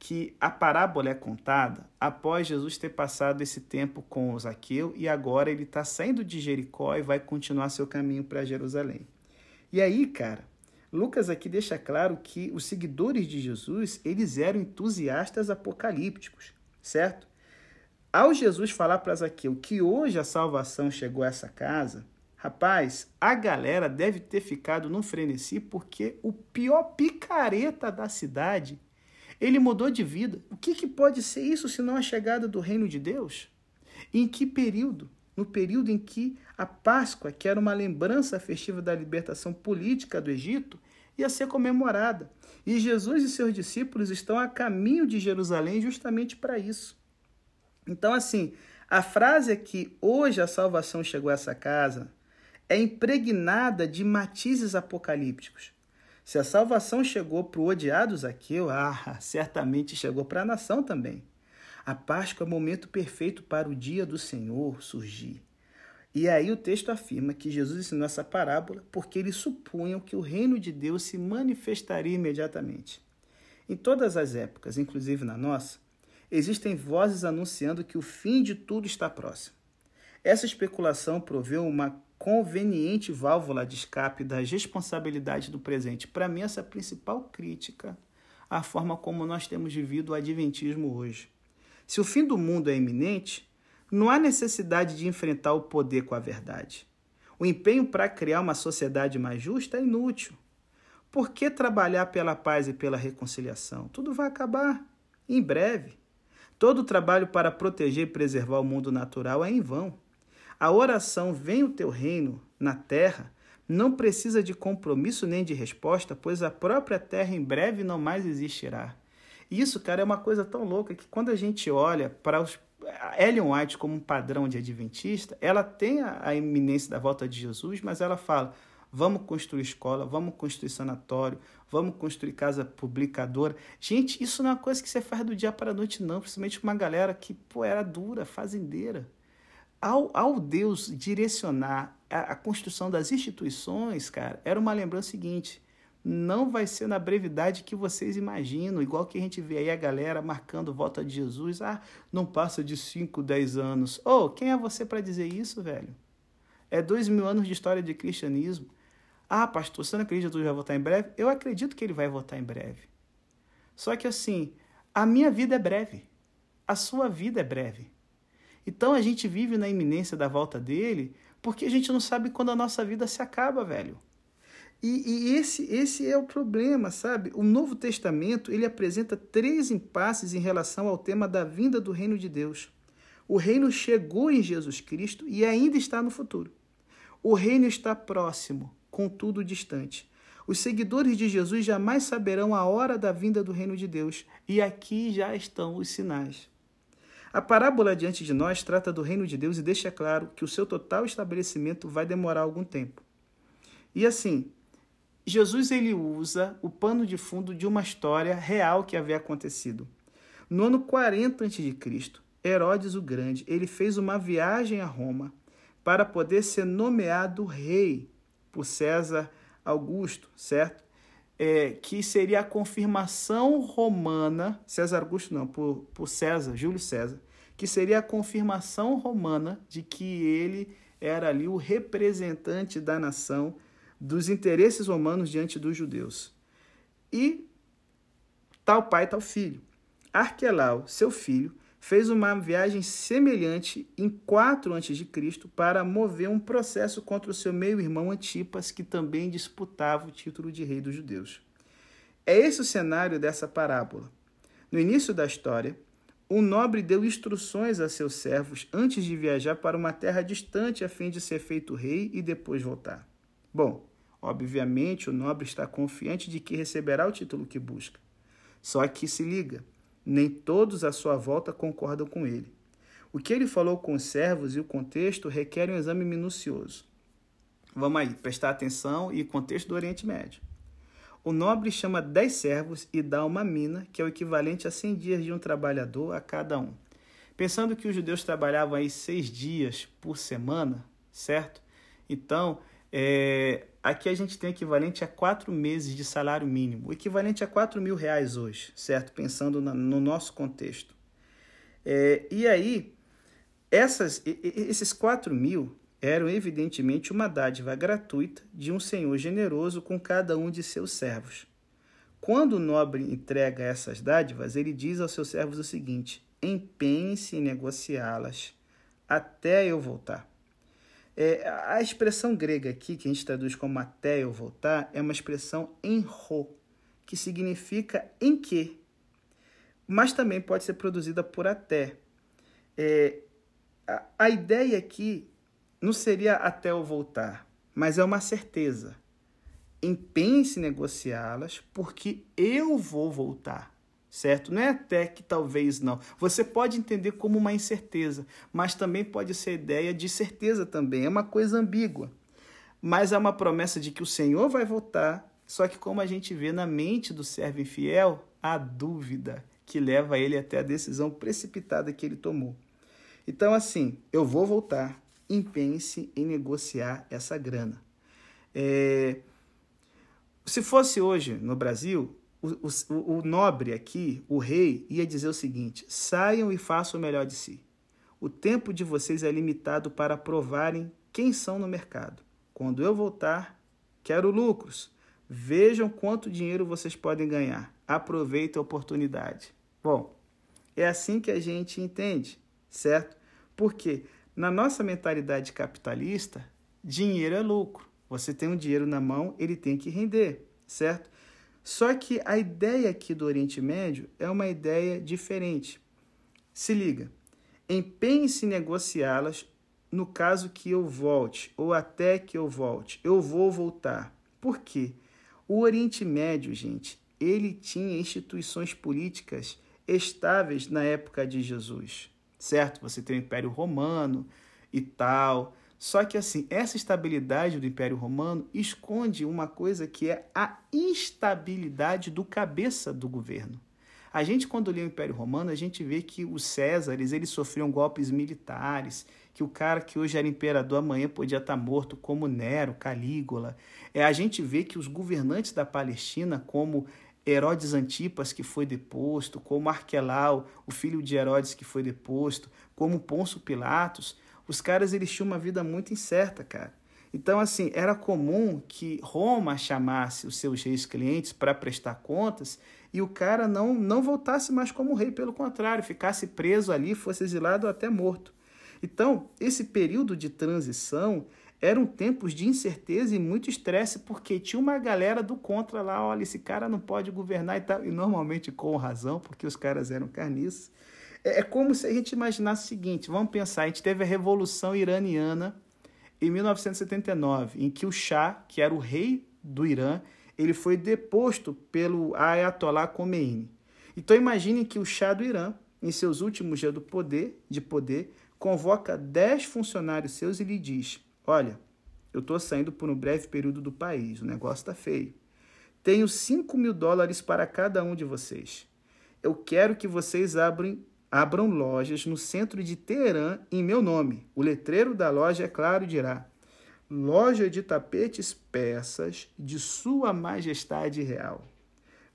que a parábola é contada após Jesus ter passado esse tempo com Zaqueu e agora ele está saindo de Jericó e vai continuar seu caminho para Jerusalém. E aí, cara, Lucas aqui deixa claro que os seguidores de Jesus, eles eram entusiastas apocalípticos, certo? Ao Jesus falar para Zaqueu que hoje a salvação chegou a essa casa, rapaz, a galera deve ter ficado num frenesi porque o pior picareta da cidade ele mudou de vida. O que, que pode ser isso senão a chegada do reino de Deus? Em que período? No período em que a Páscoa, que era uma lembrança festiva da libertação política do Egito, ia ser comemorada. E Jesus e seus discípulos estão a caminho de Jerusalém justamente para isso. Então, assim, a frase é que hoje a salvação chegou a essa casa é impregnada de matizes apocalípticos. Se a salvação chegou para o odiado Zaqueu, ah, certamente chegou para a nação também. A Páscoa é o momento perfeito para o dia do Senhor surgir. E aí o texto afirma que Jesus ensinou essa parábola porque eles supunham que o reino de Deus se manifestaria imediatamente. Em todas as épocas, inclusive na nossa, existem vozes anunciando que o fim de tudo está próximo. Essa especulação proveu uma conveniente válvula de escape das responsabilidades do presente. Para mim, essa é a principal crítica à forma como nós temos vivido o adventismo hoje. Se o fim do mundo é iminente, não há necessidade de enfrentar o poder com a verdade. O empenho para criar uma sociedade mais justa é inútil. Por que trabalhar pela paz e pela reconciliação? Tudo vai acabar em breve. Todo o trabalho para proteger e preservar o mundo natural é em vão. A oração Vem o teu reino na terra não precisa de compromisso nem de resposta, pois a própria terra em breve não mais existirá. Isso, cara, é uma coisa tão louca que quando a gente olha para os Ellen White como um padrão de adventista, ela tem a, a iminência da volta de Jesus, mas ela fala: vamos construir escola, vamos construir sanatório, vamos construir casa publicadora. Gente, isso não é uma coisa que você faz do dia para a noite, não, principalmente uma galera que pô, era dura, fazendeira. Ao, ao Deus direcionar a, a construção das instituições, cara, era uma lembrança seguinte não vai ser na brevidade que vocês imaginam, igual que a gente vê aí a galera marcando volta de Jesus, ah, não passa de 5, 10 anos. Oh, quem é você para dizer isso, velho? É dois mil anos de história de cristianismo. Ah, pastor, você não acredita que Jesus vai voltar em breve? Eu acredito que ele vai voltar em breve. Só que assim, a minha vida é breve, a sua vida é breve. Então a gente vive na iminência da volta dele porque a gente não sabe quando a nossa vida se acaba, velho. E, e, esse, esse é o problema, sabe? O Novo Testamento ele apresenta três impasses em relação ao tema da vinda do reino de Deus. O reino chegou em Jesus Cristo e ainda está no futuro. O reino está próximo, contudo distante. Os seguidores de Jesus jamais saberão a hora da vinda do reino de Deus, e aqui já estão os sinais. A parábola diante de nós trata do reino de Deus e deixa claro que o seu total estabelecimento vai demorar algum tempo. E assim, Jesus ele usa o pano de fundo de uma história real que havia acontecido. No ano 40 a.C., Herodes o Grande, ele fez uma viagem a Roma para poder ser nomeado rei por César Augusto, certo? É, que seria a confirmação romana, César Augusto não, por, por César, Júlio César, que seria a confirmação romana de que ele era ali o representante da nação dos interesses romanos diante dos judeus. E tal pai, tal filho. Arquelau, seu filho, fez uma viagem semelhante em 4 a.C. para mover um processo contra o seu meio-irmão Antipas, que também disputava o título de rei dos judeus. É esse o cenário dessa parábola. No início da história, um nobre deu instruções a seus servos antes de viajar para uma terra distante a fim de ser feito rei e depois voltar. Bom, Obviamente, o nobre está confiante de que receberá o título que busca. Só que se liga, nem todos à sua volta concordam com ele. O que ele falou com os servos e o contexto requer um exame minucioso. Vamos aí, prestar atenção e contexto do Oriente Médio. O nobre chama dez servos e dá uma mina, que é o equivalente a cem dias de um trabalhador a cada um. Pensando que os judeus trabalhavam aí seis dias por semana, certo? Então, é, aqui a gente tem equivalente a quatro meses de salário mínimo, o equivalente a quatro mil reais hoje, certo? Pensando na, no nosso contexto. É, e aí, essas, esses quatro mil eram evidentemente uma dádiva gratuita de um senhor generoso com cada um de seus servos. Quando o nobre entrega essas dádivas, ele diz aos seus servos o seguinte: empenhe-se em negociá-las até eu voltar. É, a expressão grega aqui, que a gente traduz como até eu voltar, é uma expressão em ro, que significa em que, mas também pode ser produzida por até. É, a, a ideia aqui não seria até eu voltar, mas é uma certeza. Empenhe-se em negociá-las, porque eu vou voltar certo? Não é até que talvez não. Você pode entender como uma incerteza, mas também pode ser ideia de certeza também. É uma coisa ambígua. Mas é uma promessa de que o Senhor vai voltar, só que como a gente vê na mente do servo infiel, a dúvida que leva ele até a decisão precipitada que ele tomou. Então, assim, eu vou voltar, empenhe-se em negociar essa grana. É... Se fosse hoje no Brasil, o, o, o nobre aqui, o rei, ia dizer o seguinte: saiam e façam o melhor de si. O tempo de vocês é limitado para provarem quem são no mercado. Quando eu voltar, quero lucros. Vejam quanto dinheiro vocês podem ganhar. Aproveitem a oportunidade. Bom, é assim que a gente entende, certo? Porque na nossa mentalidade capitalista, dinheiro é lucro. Você tem um dinheiro na mão, ele tem que render, certo? Só que a ideia aqui do Oriente Médio é uma ideia diferente. Se liga, empenhe-se em negociá-las no caso que eu volte, ou até que eu volte. Eu vou voltar. Por quê? O Oriente Médio, gente, ele tinha instituições políticas estáveis na época de Jesus, certo? Você tem o Império Romano e tal. Só que assim, essa estabilidade do Império Romano esconde uma coisa que é a instabilidade do cabeça do governo. A gente quando lê o Império Romano, a gente vê que os Césares, eles sofriam golpes militares, que o cara que hoje era imperador amanhã podia estar morto, como Nero, Calígula. É, a gente vê que os governantes da Palestina, como Herodes Antipas, que foi deposto, como Arquelau, o filho de Herodes, que foi deposto, como Pôncio Pilatos, os caras eles tinham uma vida muito incerta, cara. Então, assim, era comum que Roma chamasse os seus reis clientes para prestar contas e o cara não, não voltasse mais como rei, pelo contrário, ficasse preso ali, fosse exilado ou até morto. Então, esse período de transição eram tempos de incerteza e muito estresse, porque tinha uma galera do contra lá, olha, esse cara não pode governar e tal, e normalmente com razão, porque os caras eram carniços. É, é como se a gente imaginasse o seguinte: vamos pensar, a gente teve a Revolução Iraniana em 1979, em que o Shah, que era o rei do Irã, ele foi deposto pelo Ayatollah Khomeini. Então imagine que o Shah do Irã, em seus últimos dias do poder, de poder, convoca 10 funcionários seus e lhe diz: Olha, eu estou saindo por um breve período do país, o negócio está feio. Tenho 5 mil dólares para cada um de vocês. Eu quero que vocês abrem abram lojas no centro de Teherã em meu nome. O letreiro da loja, é claro, dirá: Loja de tapetes peças de Sua Majestade Real.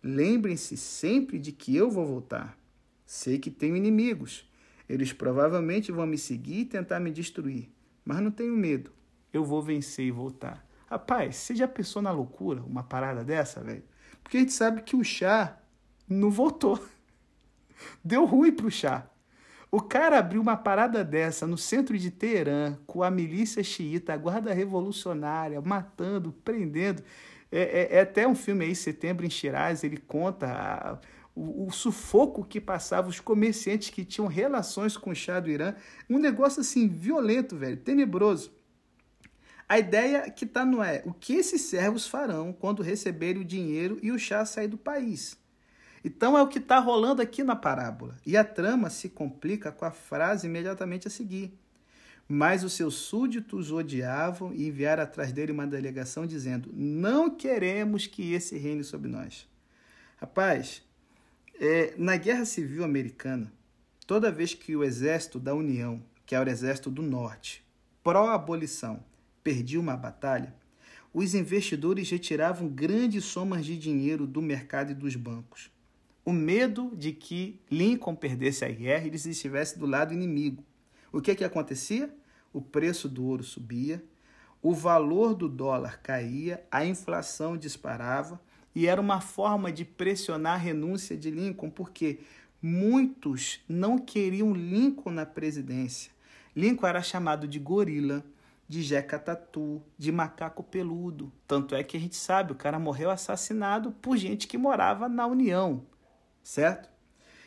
Lembrem-se sempre de que eu vou voltar. Sei que tenho inimigos. Eles provavelmente vão me seguir e tentar me destruir. Mas não tenho medo. Eu vou vencer e voltar. Rapaz, você já pensou na loucura uma parada dessa, velho? Porque a gente sabe que o chá não voltou. Deu ruim pro chá. O cara abriu uma parada dessa no centro de Teherã, com a milícia xiita, a guarda revolucionária, matando, prendendo. É, é, é até um filme aí, Setembro em Shiraz, ele conta a, o, o, sufoco que passava os comerciantes que tinham relações com o chá do Irã. Um negócio assim, violento, velho, tenebroso. A ideia que está no é o que esses servos farão quando receberem o dinheiro e o chá sair do país. Então é o que está rolando aqui na parábola. E a trama se complica com a frase imediatamente a seguir. Mas os seus súditos odiavam e enviaram atrás dele uma delegação dizendo: Não queremos que esse reine sobre nós. Rapaz, é, na Guerra Civil Americana, toda vez que o exército da União, que era o exército do Norte, pró-abolição, perdia uma batalha, os investidores retiravam grandes somas de dinheiro do mercado e dos bancos o medo de que Lincoln perdesse a guerra e eles estivessem do lado inimigo. O que, que acontecia? O preço do ouro subia, o valor do dólar caía, a inflação disparava e era uma forma de pressionar a renúncia de Lincoln, porque muitos não queriam Lincoln na presidência. Lincoln era chamado de gorila, de jeca tatu, de macaco peludo. Tanto é que a gente sabe, o cara morreu assassinado por gente que morava na União certo?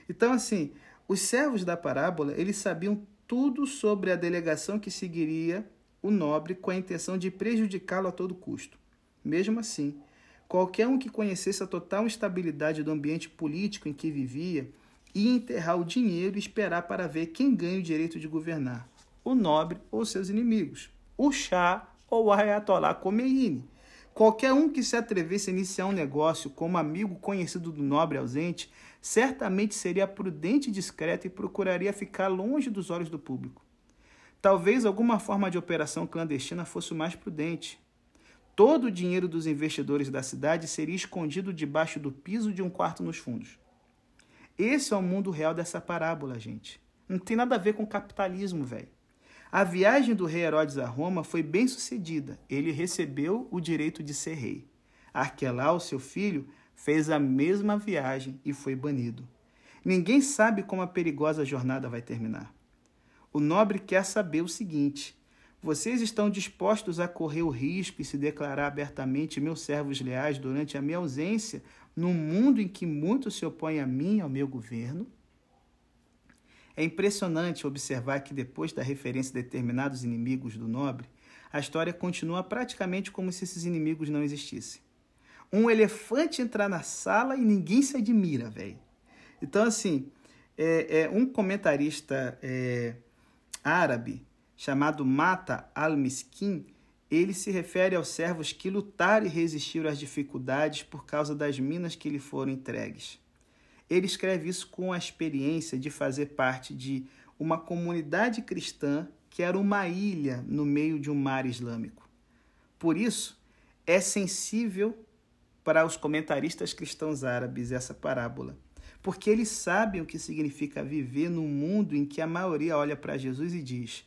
Então, assim, os servos da parábola, eles sabiam tudo sobre a delegação que seguiria o nobre com a intenção de prejudicá-lo a todo custo. Mesmo assim, qualquer um que conhecesse a total instabilidade do ambiente político em que vivia ia enterrar o dinheiro e esperar para ver quem ganha o direito de governar, o nobre ou seus inimigos, o chá ou o Ayatollah Khomeini. Qualquer um que se atrevesse a iniciar um negócio como amigo conhecido do nobre ausente certamente seria prudente e discreto e procuraria ficar longe dos olhos do público. Talvez alguma forma de operação clandestina fosse mais prudente. Todo o dinheiro dos investidores da cidade seria escondido debaixo do piso de um quarto nos fundos. Esse é o mundo real dessa parábola, gente. Não tem nada a ver com capitalismo, velho. A viagem do rei Herodes a Roma foi bem sucedida. Ele recebeu o direito de ser rei. Arquelau, seu filho, fez a mesma viagem e foi banido. Ninguém sabe como a perigosa jornada vai terminar. O nobre quer saber o seguinte: vocês estão dispostos a correr o risco e se declarar abertamente meus servos leais durante a minha ausência, num mundo em que muitos se opõem a mim e ao meu governo? É impressionante observar que, depois da referência a determinados inimigos do nobre, a história continua praticamente como se esses inimigos não existissem. Um elefante entrar na sala e ninguém se admira, velho. Então, assim, é, é um comentarista é, árabe chamado Mata al-Miskin, ele se refere aos servos que lutaram e resistiram às dificuldades por causa das minas que lhe foram entregues. Ele escreve isso com a experiência de fazer parte de uma comunidade cristã que era uma ilha no meio de um mar islâmico. Por isso, é sensível para os comentaristas cristãos árabes essa parábola, porque eles sabem o que significa viver num mundo em que a maioria olha para Jesus e diz: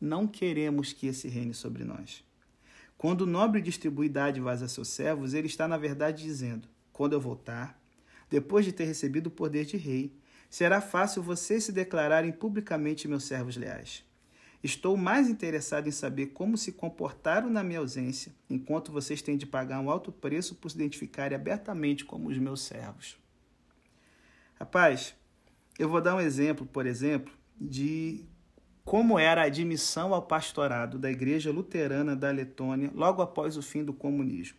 não queremos que esse reine sobre nós. Quando o nobre distribui dádivas a seus servos, ele está, na verdade, dizendo: Quando eu voltar, depois de ter recebido o poder de rei, será fácil vocês se declararem publicamente meus servos leais. Estou mais interessado em saber como se comportaram na minha ausência, enquanto vocês têm de pagar um alto preço por se identificarem abertamente como os meus servos. Rapaz, eu vou dar um exemplo, por exemplo, de como era a admissão ao pastorado da Igreja Luterana da Letônia logo após o fim do comunismo.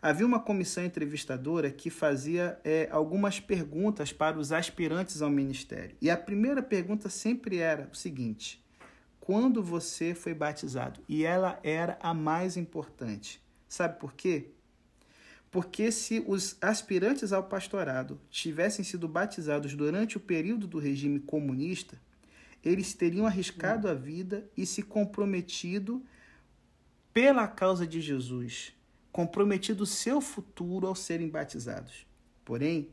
Havia uma comissão entrevistadora que fazia é, algumas perguntas para os aspirantes ao ministério. E a primeira pergunta sempre era o seguinte: quando você foi batizado? E ela era a mais importante. Sabe por quê? Porque se os aspirantes ao pastorado tivessem sido batizados durante o período do regime comunista, eles teriam arriscado a vida e se comprometido pela causa de Jesus, comprometido seu futuro ao serem batizados. Porém,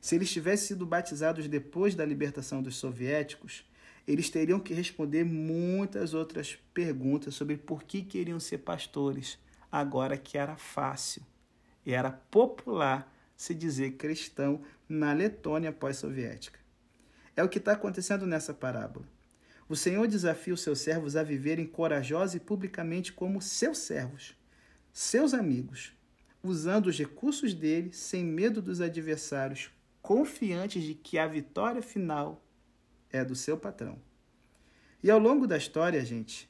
se eles tivessem sido batizados depois da libertação dos soviéticos, eles teriam que responder muitas outras perguntas sobre por que queriam ser pastores, agora que era fácil e era popular se dizer cristão na Letônia pós-soviética. É o que está acontecendo nessa parábola. O Senhor desafia os seus servos a viverem corajosos e publicamente como seus servos, seus amigos, usando os recursos dele sem medo dos adversários, confiantes de que a vitória final é do seu patrão. E ao longo da história, gente,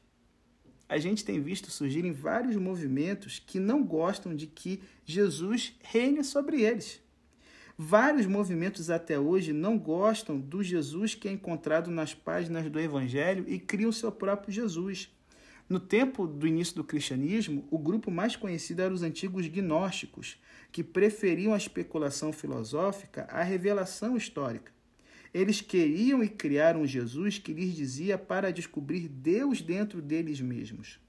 a gente tem visto surgirem vários movimentos que não gostam de que Jesus reine sobre eles. Vários movimentos até hoje não gostam do Jesus que é encontrado nas páginas do Evangelho e criam seu próprio Jesus. No tempo do início do cristianismo, o grupo mais conhecido eram os antigos gnósticos, que preferiam a especulação filosófica à revelação histórica. Eles queriam e criaram Jesus que lhes dizia para descobrir Deus dentro deles mesmos.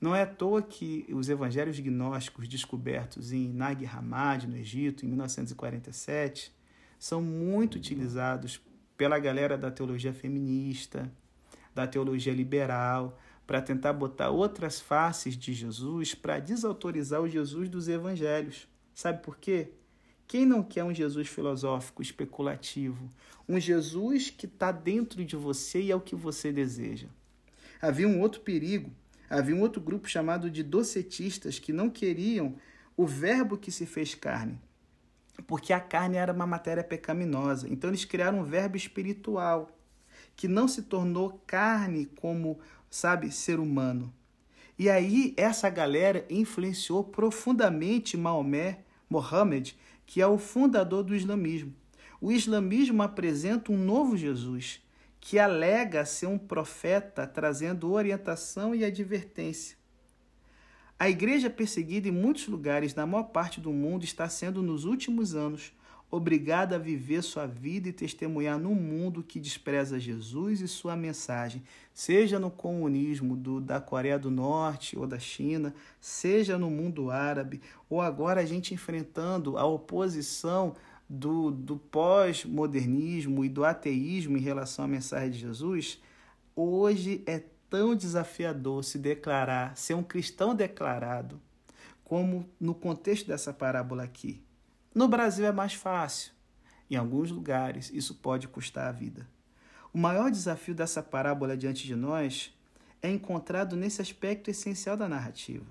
Não é à toa que os evangelhos gnósticos descobertos em Nag Hammadi, no Egito, em 1947, são muito utilizados pela galera da teologia feminista, da teologia liberal, para tentar botar outras faces de Jesus para desautorizar o Jesus dos evangelhos. Sabe por quê? Quem não quer um Jesus filosófico, especulativo? Um Jesus que está dentro de você e é o que você deseja. Havia um outro perigo Havia um outro grupo chamado de docetistas que não queriam o verbo que se fez carne, porque a carne era uma matéria pecaminosa. Então eles criaram um verbo espiritual que não se tornou carne como, sabe, ser humano. E aí essa galera influenciou profundamente Maomé, Mohammed, que é o fundador do islamismo. O islamismo apresenta um novo Jesus, que alega ser um profeta trazendo orientação e advertência. A igreja perseguida em muitos lugares na maior parte do mundo está sendo, nos últimos anos, obrigado a viver sua vida e testemunhar num mundo que despreza Jesus e sua mensagem, seja no comunismo do, da Coreia do Norte ou da China, seja no mundo árabe, ou agora a gente enfrentando a oposição do, do pós-modernismo e do ateísmo em relação à mensagem de Jesus, hoje é tão desafiador se declarar, ser um cristão declarado, como no contexto dessa parábola aqui. No Brasil é mais fácil. Em alguns lugares, isso pode custar a vida. O maior desafio dessa parábola diante de nós é encontrado nesse aspecto essencial da narrativa.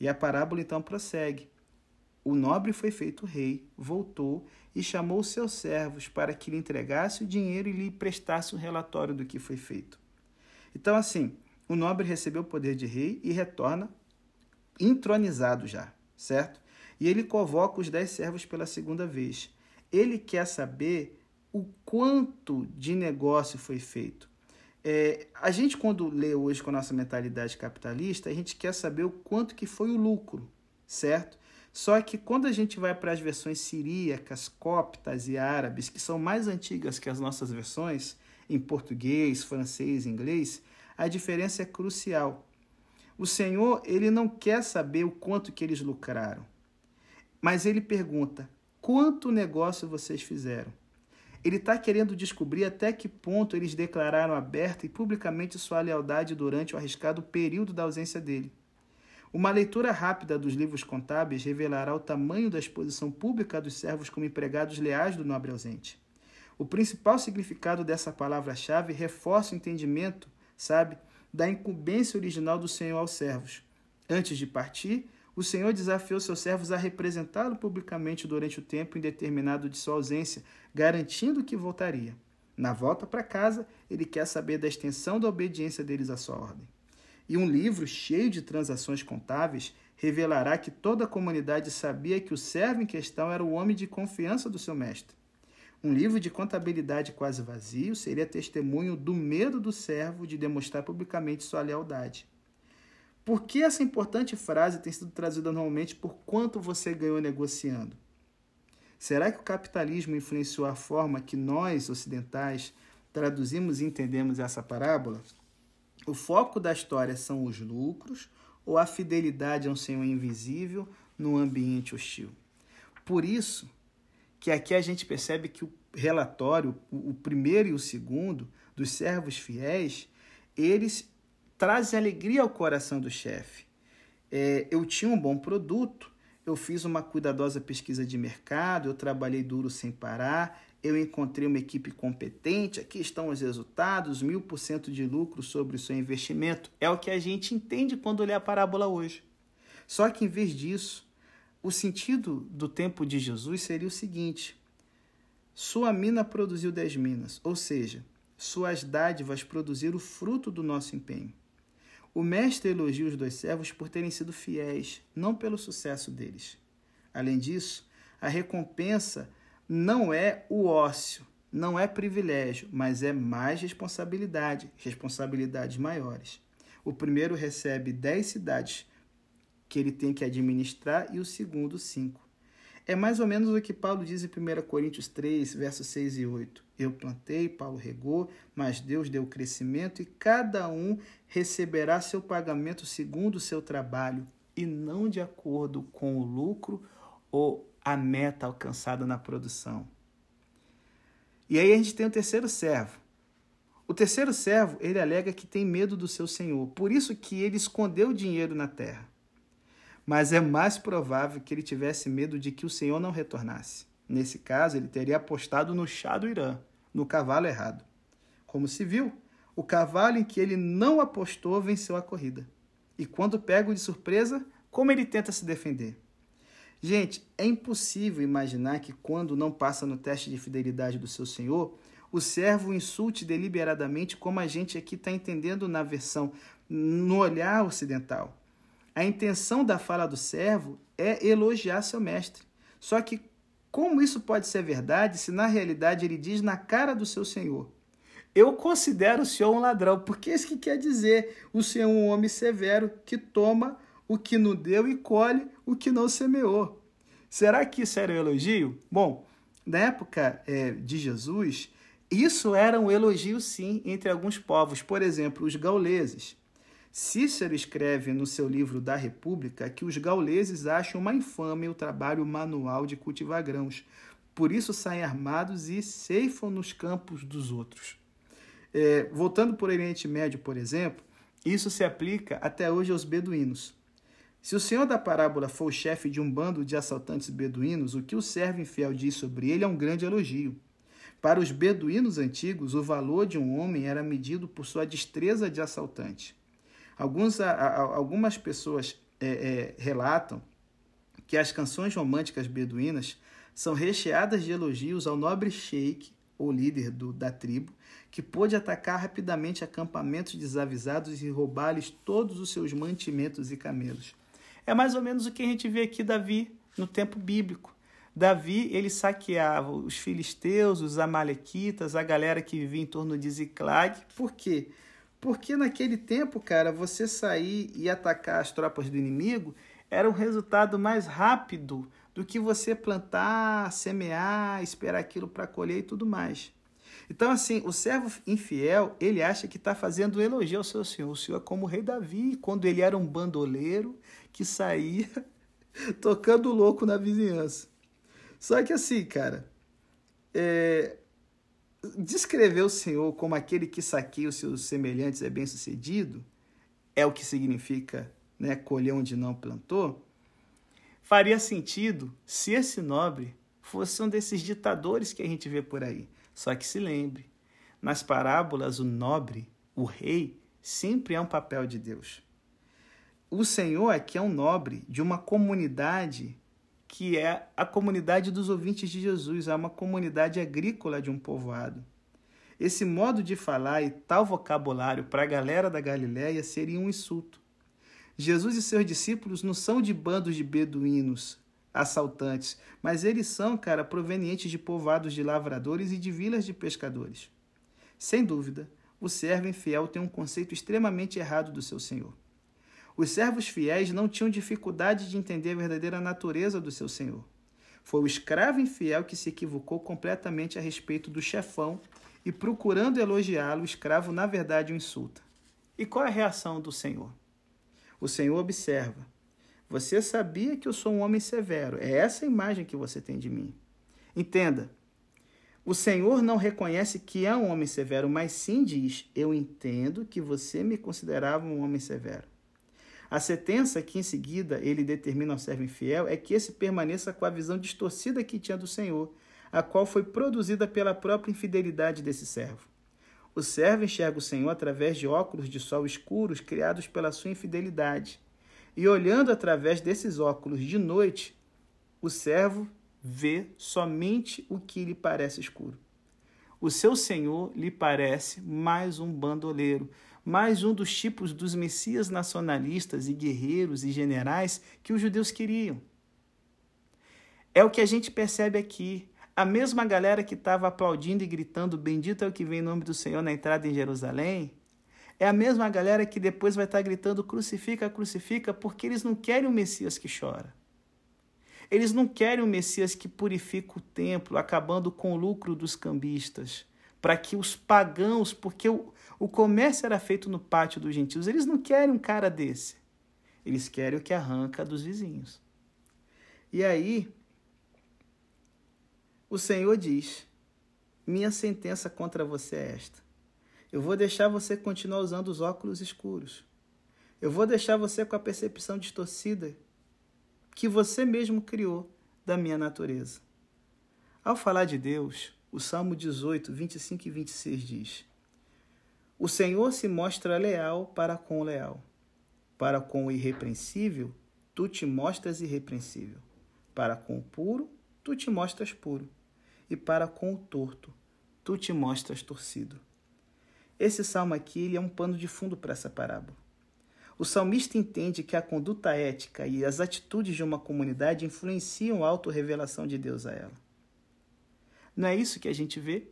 E a parábola então prossegue. O nobre foi feito rei, voltou e chamou seus servos para que lhe entregasse o dinheiro e lhe prestasse um relatório do que foi feito. Então, assim, o nobre recebeu o poder de rei e retorna entronizado já, certo? E ele convoca os dez servos pela segunda vez. Ele quer saber o quanto de negócio foi feito. É, a gente, quando lê hoje com a nossa mentalidade capitalista, a gente quer saber o quanto que foi o lucro, certo? Só que quando a gente vai para as versões siríacas, coptas e árabes, que são mais antigas que as nossas versões, em português, francês, inglês, a diferença é crucial. O Senhor, ele não quer saber o quanto que eles lucraram, mas ele pergunta: quanto negócio vocês fizeram? Ele está querendo descobrir até que ponto eles declararam aberta e publicamente sua lealdade durante o arriscado período da ausência dele. Uma leitura rápida dos livros contábeis revelará o tamanho da exposição pública dos servos como empregados leais do nobre ausente. O principal significado dessa palavra-chave reforça o entendimento, sabe, da incumbência original do Senhor aos servos. Antes de partir, o Senhor desafiou seus servos a representá-lo publicamente durante o tempo indeterminado de sua ausência, garantindo que voltaria. Na volta para casa, ele quer saber da extensão da obediência deles à sua ordem. E um livro cheio de transações contábeis revelará que toda a comunidade sabia que o servo em questão era o homem de confiança do seu mestre. Um livro de contabilidade quase vazio seria testemunho do medo do servo de demonstrar publicamente sua lealdade. Por que essa importante frase tem sido traduzida normalmente por quanto você ganhou negociando? Será que o capitalismo influenciou a forma que nós, ocidentais, traduzimos e entendemos essa parábola? O foco da história são os lucros ou a fidelidade a um Senhor invisível no ambiente hostil. Por isso que aqui a gente percebe que o relatório, o primeiro e o segundo, dos servos fiéis, eles trazem alegria ao coração do chefe. É, eu tinha um bom produto, eu fiz uma cuidadosa pesquisa de mercado, eu trabalhei duro sem parar, eu encontrei uma equipe competente, aqui estão os resultados, mil por cento de lucro sobre o seu investimento. É o que a gente entende quando lê a parábola hoje. Só que em vez disso, o sentido do tempo de Jesus seria o seguinte: sua mina produziu dez minas, ou seja, suas dádivas produziram o fruto do nosso empenho. O mestre elogia os dois servos por terem sido fiéis, não pelo sucesso deles. Além disso, a recompensa não é o ócio, não é privilégio, mas é mais responsabilidade, responsabilidades maiores. O primeiro recebe dez cidades que ele tem que administrar e o segundo cinco. É mais ou menos o que Paulo diz em 1 Coríntios 3, versos 6 e 8. Eu plantei, Paulo regou, mas Deus deu crescimento e cada um receberá seu pagamento segundo o seu trabalho e não de acordo com o lucro ou a meta alcançada na produção. E aí a gente tem o terceiro servo. O terceiro servo, ele alega que tem medo do seu senhor, por isso que ele escondeu o dinheiro na terra. Mas é mais provável que ele tivesse medo de que o senhor não retornasse. Nesse caso, ele teria apostado no chá do Irã, no cavalo errado. Como se viu, o cavalo em que ele não apostou venceu a corrida. E quando pego de surpresa, como ele tenta se defender? Gente, é impossível imaginar que quando não passa no teste de fidelidade do seu senhor, o servo insulte deliberadamente, como a gente aqui está entendendo na versão, no olhar ocidental. A intenção da fala do servo é elogiar seu mestre. Só que como isso pode ser verdade se na realidade ele diz na cara do seu senhor? Eu considero o senhor um ladrão, porque isso que quer dizer o senhor é um homem severo que toma o que não deu e colhe o que não semeou. Será que isso era um elogio? Bom, Na época é, de Jesus, isso era um elogio, sim, entre alguns povos. Por exemplo, os gauleses. Cícero escreve no seu livro da República que os gauleses acham uma infâmia o trabalho manual de cultivar grãos. Por isso saem armados e ceifam nos campos dos outros. É, voltando para o Oriente Médio, por exemplo, isso se aplica até hoje aos beduínos. Se o senhor da parábola for o chefe de um bando de assaltantes beduínos, o que o servo infiel diz sobre ele é um grande elogio. Para os beduínos antigos, o valor de um homem era medido por sua destreza de assaltante. Alguns, a, a, algumas pessoas é, é, relatam que as canções românticas beduínas são recheadas de elogios ao nobre sheik, ou líder do, da tribo, que pôde atacar rapidamente acampamentos desavisados e roubar-lhes todos os seus mantimentos e camelos. É mais ou menos o que a gente vê aqui Davi no tempo bíblico. Davi, ele saqueava os filisteus, os amalequitas, a galera que vivia em torno de Ziclag. Por quê? Naquele tempo, cara, você sair e atacar as tropas do inimigo era um resultado mais rápido do que você plantar, semear, esperar aquilo para colher e tudo mais. Então, assim, o servo infiel, ele acha que está fazendo elogio ao seu senhor. O senhor é como o rei Davi, quando ele era um bandoleiro que saía (laughs) tocando louco na vizinhança. Só que assim, cara, é... descrever o Senhor como aquele que saqueia os seus semelhantes é bem sucedido, é o que significa né, colher onde não plantou, faria sentido se esse nobre fosse um desses ditadores que a gente vê por aí. Só que se lembre, nas parábolas, o nobre, o rei, sempre é um papel de Deus. O Senhor aqui é um nobre de uma comunidade que é a comunidade dos ouvintes de Jesus, é uma comunidade agrícola de um povoado. Esse modo de falar e tal vocabulário para a galera da Galiléia seria um insulto. Jesus e seus discípulos não são de bandos de beduínos, assaltantes, mas eles são, cara, provenientes de povoados de lavradores e de vilas de pescadores. Sem dúvida, o servo infiel tem um conceito extremamente errado do seu senhor. Os servos fiéis não tinham dificuldade de entender a verdadeira natureza do seu senhor. Foi o escravo infiel que se equivocou completamente a respeito do chefão e, procurando elogiá-lo, o escravo na verdade o insulta. E qual é a reação do senhor? O senhor observa: Você sabia que eu sou um homem severo. É essa a imagem que você tem de mim. Entenda. O Senhor não reconhece que é um homem severo, mas sim diz: Eu entendo que você me considerava um homem severo. A sentença que em seguida ele determina ao servo infiel é que esse permaneça com a visão distorcida que tinha do Senhor, a qual foi produzida pela própria infidelidade desse servo. O servo enxerga o Senhor através de óculos de sol escuros criados pela sua infidelidade. E olhando através desses óculos de noite, o servo vê somente o que lhe parece escuro. O seu senhor lhe parece mais um bandoleiro, mais um dos tipos dos messias nacionalistas e guerreiros e generais que os judeus queriam. É o que a gente percebe aqui. A mesma galera que estava aplaudindo e gritando: Bendito é o que vem em nome do Senhor na entrada em Jerusalém. É a mesma galera que depois vai estar gritando: Crucifica, crucifica, porque eles não querem o Messias que chora. Eles não querem o Messias que purifica o templo, acabando com o lucro dos cambistas para que os pagãos, porque o, o comércio era feito no pátio dos gentios, eles não querem um cara desse. Eles querem o que arranca dos vizinhos. E aí, o Senhor diz: Minha sentença contra você é esta. Eu vou deixar você continuar usando os óculos escuros. Eu vou deixar você com a percepção distorcida que você mesmo criou da minha natureza. Ao falar de Deus, o Salmo 18, 25 e 26 diz: O Senhor se mostra leal para com o leal. Para com o irrepreensível, tu te mostras irrepreensível. Para com o puro, tu te mostras puro. E para com o torto, tu te mostras torcido. Esse salmo aqui é um pano de fundo para essa parábola. O salmista entende que a conduta ética e as atitudes de uma comunidade influenciam a autorrevelação de Deus a ela. Não é isso que a gente vê?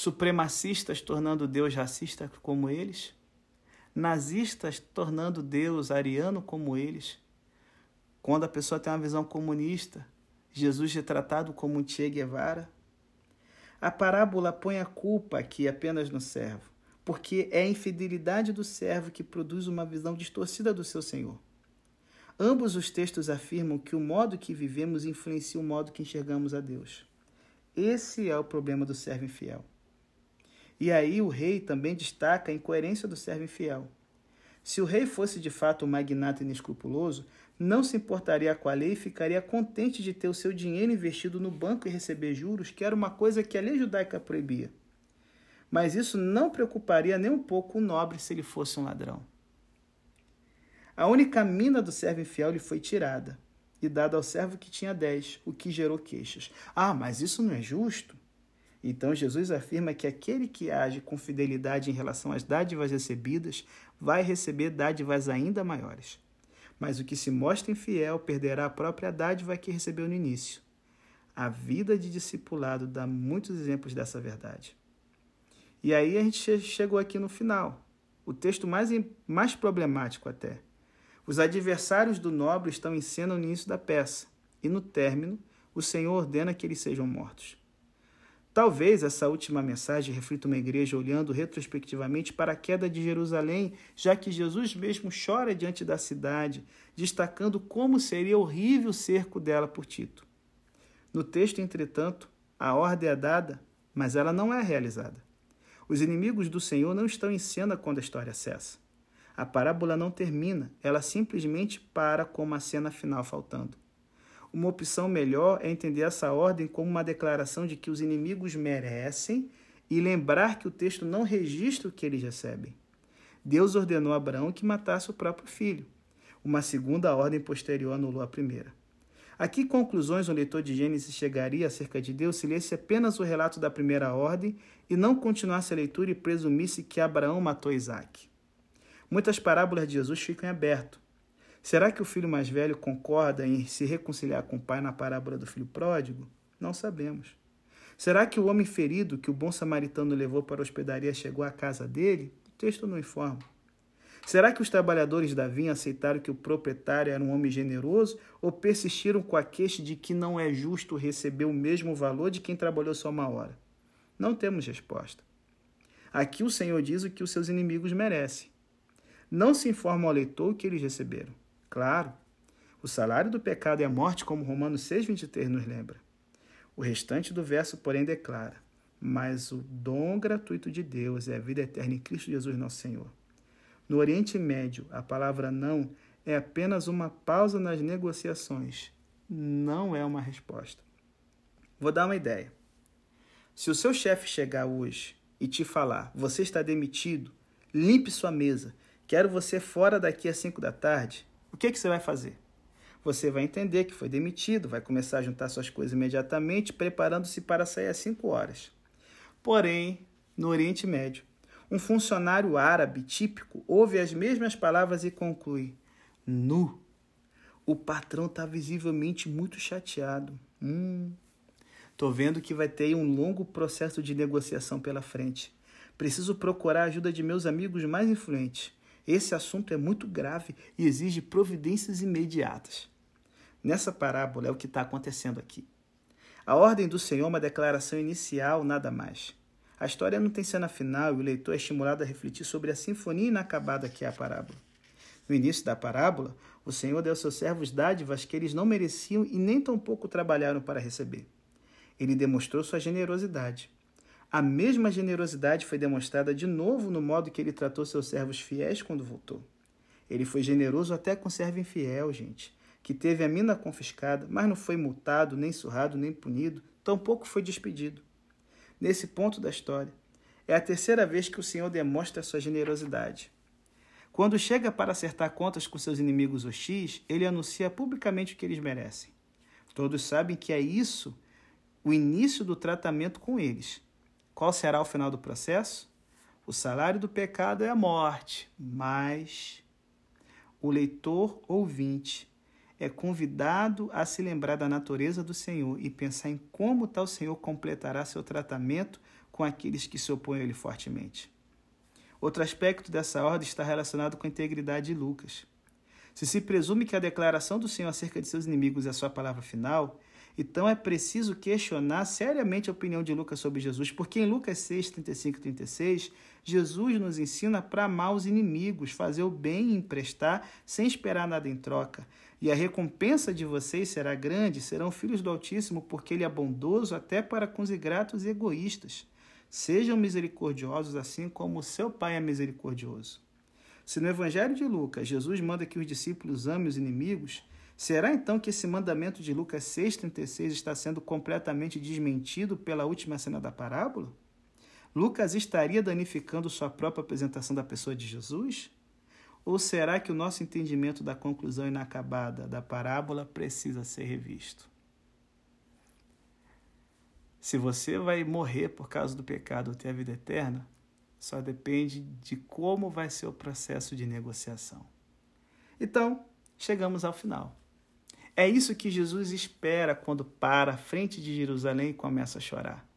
Supremacistas tornando Deus racista como eles? Nazistas tornando Deus ariano como eles? Quando a pessoa tem uma visão comunista, Jesus retratado como um Che Guevara? A parábola põe a culpa aqui apenas no servo, porque é a infidelidade do servo que produz uma visão distorcida do seu senhor. Ambos os textos afirmam que o modo que vivemos influencia o modo que enxergamos a Deus. Esse é o problema do servo infiel. E aí o rei também destaca a incoerência do servo infiel. Se o rei fosse de fato um magnata inescrupuloso, não se importaria com a lei e ficaria contente de ter o seu dinheiro investido no banco e receber juros, que era uma coisa que a lei judaica proibia. Mas isso não preocuparia nem um pouco o nobre se ele fosse um ladrão. A única mina do servo infiel lhe foi tirada e dada ao servo que tinha dez, o que gerou queixas. Ah, mas isso não é justo? Então Jesus afirma que aquele que age com fidelidade em relação às dádivas recebidas vai receber dádivas ainda maiores mas o que se mostra infiel perderá a própria dádiva que recebeu no início. A vida de discipulado dá muitos exemplos dessa verdade. E aí a gente chegou aqui no final, o texto mais, mais problemático até. Os adversários do nobre estão em cena no início da peça, e no término, o Senhor ordena que eles sejam mortos. Talvez essa última mensagem reflita uma igreja olhando retrospectivamente para a queda de Jerusalém, já que Jesus mesmo chora diante da cidade, destacando como seria horrível o cerco dela por Tito. No texto, entretanto, a ordem é dada, mas ela não é realizada. Os inimigos do Senhor não estão em cena quando a história cessa. A parábola não termina, ela simplesmente para com uma cena final faltando. Uma opção melhor é entender essa ordem como uma declaração de que os inimigos merecem e lembrar que o texto não registra o que eles recebem. Deus ordenou a Abraão que matasse o próprio filho. Uma segunda ordem posterior anulou a primeira. A que conclusões o leitor de Gênesis chegaria acerca de Deus se lesse apenas o relato da primeira ordem e não continuasse a leitura e presumisse que Abraão matou Isaac? Muitas parábolas de Jesus ficam em aberto, Será que o filho mais velho concorda em se reconciliar com o pai na parábola do filho pródigo? Não sabemos. Será que o homem ferido que o bom samaritano levou para a hospedaria chegou à casa dele? O texto não informa. Será que os trabalhadores da vinha aceitaram que o proprietário era um homem generoso ou persistiram com a queixa de que não é justo receber o mesmo valor de quem trabalhou só uma hora? Não temos resposta. Aqui o Senhor diz o que os seus inimigos merecem. Não se informa ao leitor o que eles receberam. Claro, o salário do pecado é a morte, como Romanos 6,23 nos lembra. O restante do verso, porém, declara: Mas o dom gratuito de Deus é a vida eterna em Cristo Jesus, nosso Senhor. No Oriente Médio, a palavra não é apenas uma pausa nas negociações, não é uma resposta. Vou dar uma ideia. Se o seu chefe chegar hoje e te falar: Você está demitido, limpe sua mesa, quero você fora daqui às 5 da tarde, o que, que você vai fazer? Você vai entender que foi demitido, vai começar a juntar suas coisas imediatamente, preparando-se para sair às 5 horas. Porém, no Oriente Médio, um funcionário árabe típico ouve as mesmas palavras e conclui: Nu. O patrão está visivelmente muito chateado. Hum. Tô vendo que vai ter um longo processo de negociação pela frente. Preciso procurar a ajuda de meus amigos mais influentes. Esse assunto é muito grave e exige providências imediatas. Nessa parábola é o que está acontecendo aqui. A ordem do Senhor é uma declaração inicial, nada mais. A história não tem cena final e o leitor é estimulado a refletir sobre a sinfonia inacabada que é a parábola. No início da parábola, o Senhor deu aos seus servos dádivas que eles não mereciam e nem tampouco trabalharam para receber. Ele demonstrou sua generosidade. A mesma generosidade foi demonstrada de novo no modo que ele tratou seus servos fiéis quando voltou. Ele foi generoso até com servo infiel, gente, que teve a mina confiscada, mas não foi multado, nem surrado, nem punido, tampouco foi despedido. Nesse ponto da história, é a terceira vez que o Senhor demonstra sua generosidade. Quando chega para acertar contas com seus inimigos hostis, ele anuncia publicamente o que eles merecem. Todos sabem que é isso o início do tratamento com eles qual será o final do processo? O salário do pecado é a morte, mas o leitor ouvinte é convidado a se lembrar da natureza do Senhor e pensar em como tal Senhor completará seu tratamento com aqueles que se opõem a ele fortemente. Outro aspecto dessa ordem está relacionado com a integridade de Lucas. Se se presume que a declaração do Senhor acerca de seus inimigos é a sua palavra final, Então é preciso questionar seriamente a opinião de Lucas sobre Jesus, porque em Lucas 6, 35 e 36, Jesus nos ensina para amar os inimigos, fazer o bem e emprestar sem esperar nada em troca. E a recompensa de vocês será grande, serão filhos do Altíssimo, porque Ele é bondoso até para com os ingratos e egoístas. Sejam misericordiosos, assim como o seu Pai é misericordioso. Se no Evangelho de Lucas Jesus manda que os discípulos amem os inimigos, será então que esse mandamento de Lucas 6,36 está sendo completamente desmentido pela última cena da parábola? Lucas estaria danificando sua própria apresentação da pessoa de Jesus? Ou será que o nosso entendimento da conclusão inacabada da parábola precisa ser revisto? Se você vai morrer por causa do pecado ou ter a vida eterna, só depende de como vai ser o processo de negociação. Então, chegamos ao final. É isso que Jesus espera quando para à frente de Jerusalém e começa a chorar.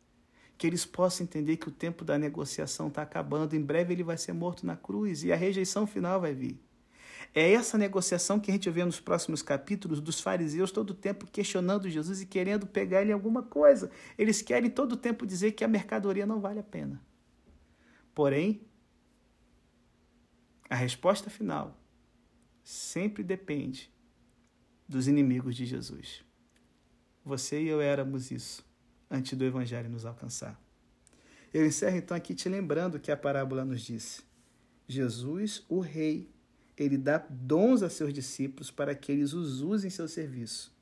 Que eles possam entender que o tempo da negociação está acabando, em breve ele vai ser morto na cruz e a rejeição final vai vir. É essa negociação que a gente vê nos próximos capítulos dos fariseus todo o tempo questionando Jesus e querendo pegar ele alguma coisa. Eles querem todo o tempo dizer que a mercadoria não vale a pena. Porém, a resposta final sempre depende dos inimigos de Jesus. Você e eu éramos isso antes do Evangelho nos alcançar. Eu encerro então aqui te lembrando que a parábola nos disse: Jesus, o Rei, ele dá dons a seus discípulos para que eles os usem em seu serviço.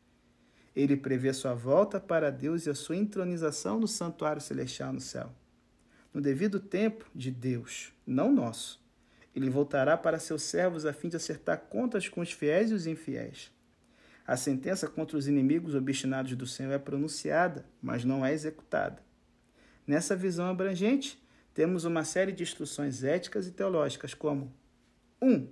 Ele prevê sua volta para Deus e a sua entronização no santuário celestial no céu no devido tempo de Deus, não nosso. Ele voltará para seus servos a fim de acertar contas com os fiéis e os infiéis. A sentença contra os inimigos obstinados do Senhor é pronunciada, mas não é executada. Nessa visão abrangente, temos uma série de instruções éticas e teológicas, como 1. Um,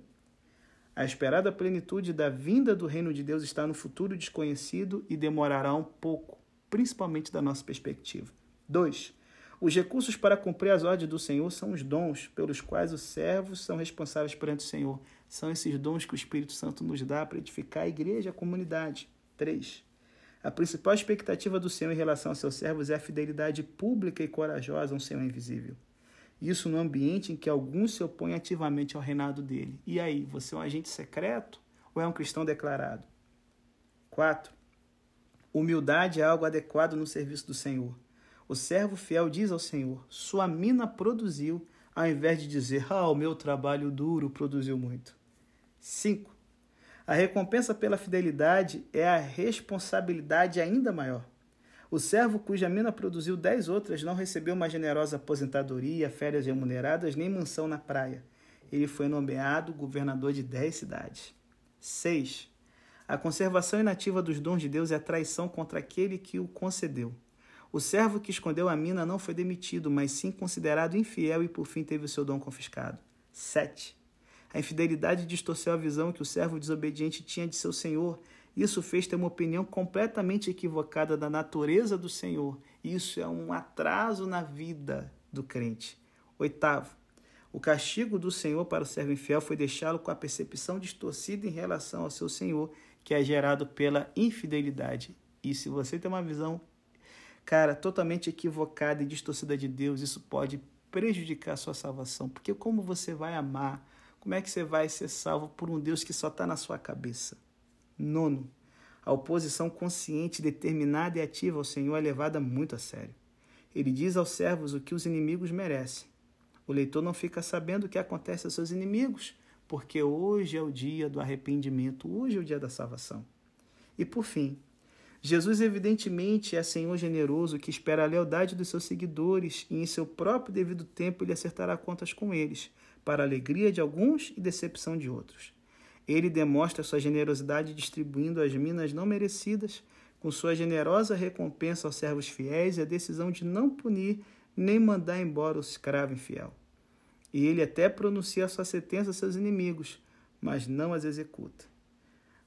a esperada plenitude da vinda do reino de Deus está no futuro desconhecido e demorará um pouco, principalmente da nossa perspectiva. 2. Os recursos para cumprir as ordens do Senhor são os dons pelos quais os servos são responsáveis perante o Senhor. São esses dons que o Espírito Santo nos dá para edificar a igreja, a comunidade. 3. A principal expectativa do Senhor em relação aos seus servos é a fidelidade pública e corajosa a um Senhor invisível. Isso no ambiente em que alguns se opõem ativamente ao reinado dele. E aí, você é um agente secreto ou é um cristão declarado? 4. Humildade é algo adequado no serviço do Senhor. O servo fiel diz ao Senhor: Sua mina produziu, ao invés de dizer: Ah, o meu trabalho duro produziu muito. 5. A recompensa pela fidelidade é a responsabilidade ainda maior. O servo cuja mina produziu dez outras não recebeu uma generosa aposentadoria, férias remuneradas nem mansão na praia. Ele foi nomeado governador de dez cidades. 6. A conservação inativa dos dons de Deus é traição contra aquele que o concedeu. O servo que escondeu a mina não foi demitido, mas sim considerado infiel e por fim teve o seu dom confiscado. 7. A infidelidade distorceu a visão que o servo desobediente tinha de seu senhor. Isso fez ter uma opinião completamente equivocada da natureza do Senhor. Isso é um atraso na vida do crente. Oitavo, o castigo do Senhor para o servo infiel foi deixá-lo com a percepção distorcida em relação ao seu Senhor, que é gerado pela infidelidade. E se você tem uma visão cara, totalmente equivocada e distorcida de Deus, isso pode prejudicar a sua salvação. Porque como você vai amar? Como é que você vai ser salvo por um Deus que só está na sua cabeça? Nono, a oposição consciente, determinada e ativa ao Senhor é levada muito a sério. Ele diz aos servos o que os inimigos merecem. O leitor não fica sabendo o que acontece aos seus inimigos, porque hoje é o dia do arrependimento, hoje é o dia da salvação. E por fim, Jesus, evidentemente, é Senhor generoso que espera a lealdade dos seus seguidores e, em seu próprio devido tempo, ele acertará contas com eles, para a alegria de alguns e decepção de outros. Ele demonstra sua generosidade distribuindo as minas não merecidas, com sua generosa recompensa aos servos fiéis e a decisão de não punir nem mandar embora o escravo infiel. E ele até pronuncia sua sentença a seus inimigos, mas não as executa.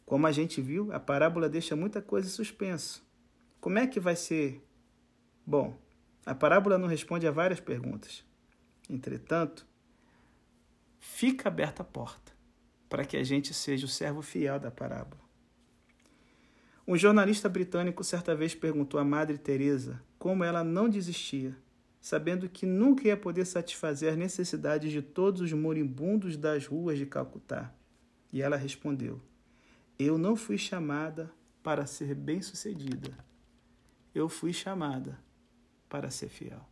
Como a gente viu, a parábola deixa muita coisa em suspenso. Como é que vai ser? Bom, a parábola não responde a várias perguntas. Entretanto, fica aberta a porta para que a gente seja o servo fiel da parábola. Um jornalista britânico certa vez perguntou à Madre Teresa como ela não desistia, sabendo que nunca ia poder satisfazer as necessidades de todos os moribundos das ruas de Calcutá. E ela respondeu: Eu não fui chamada para ser bem-sucedida. Eu fui chamada para ser fiel.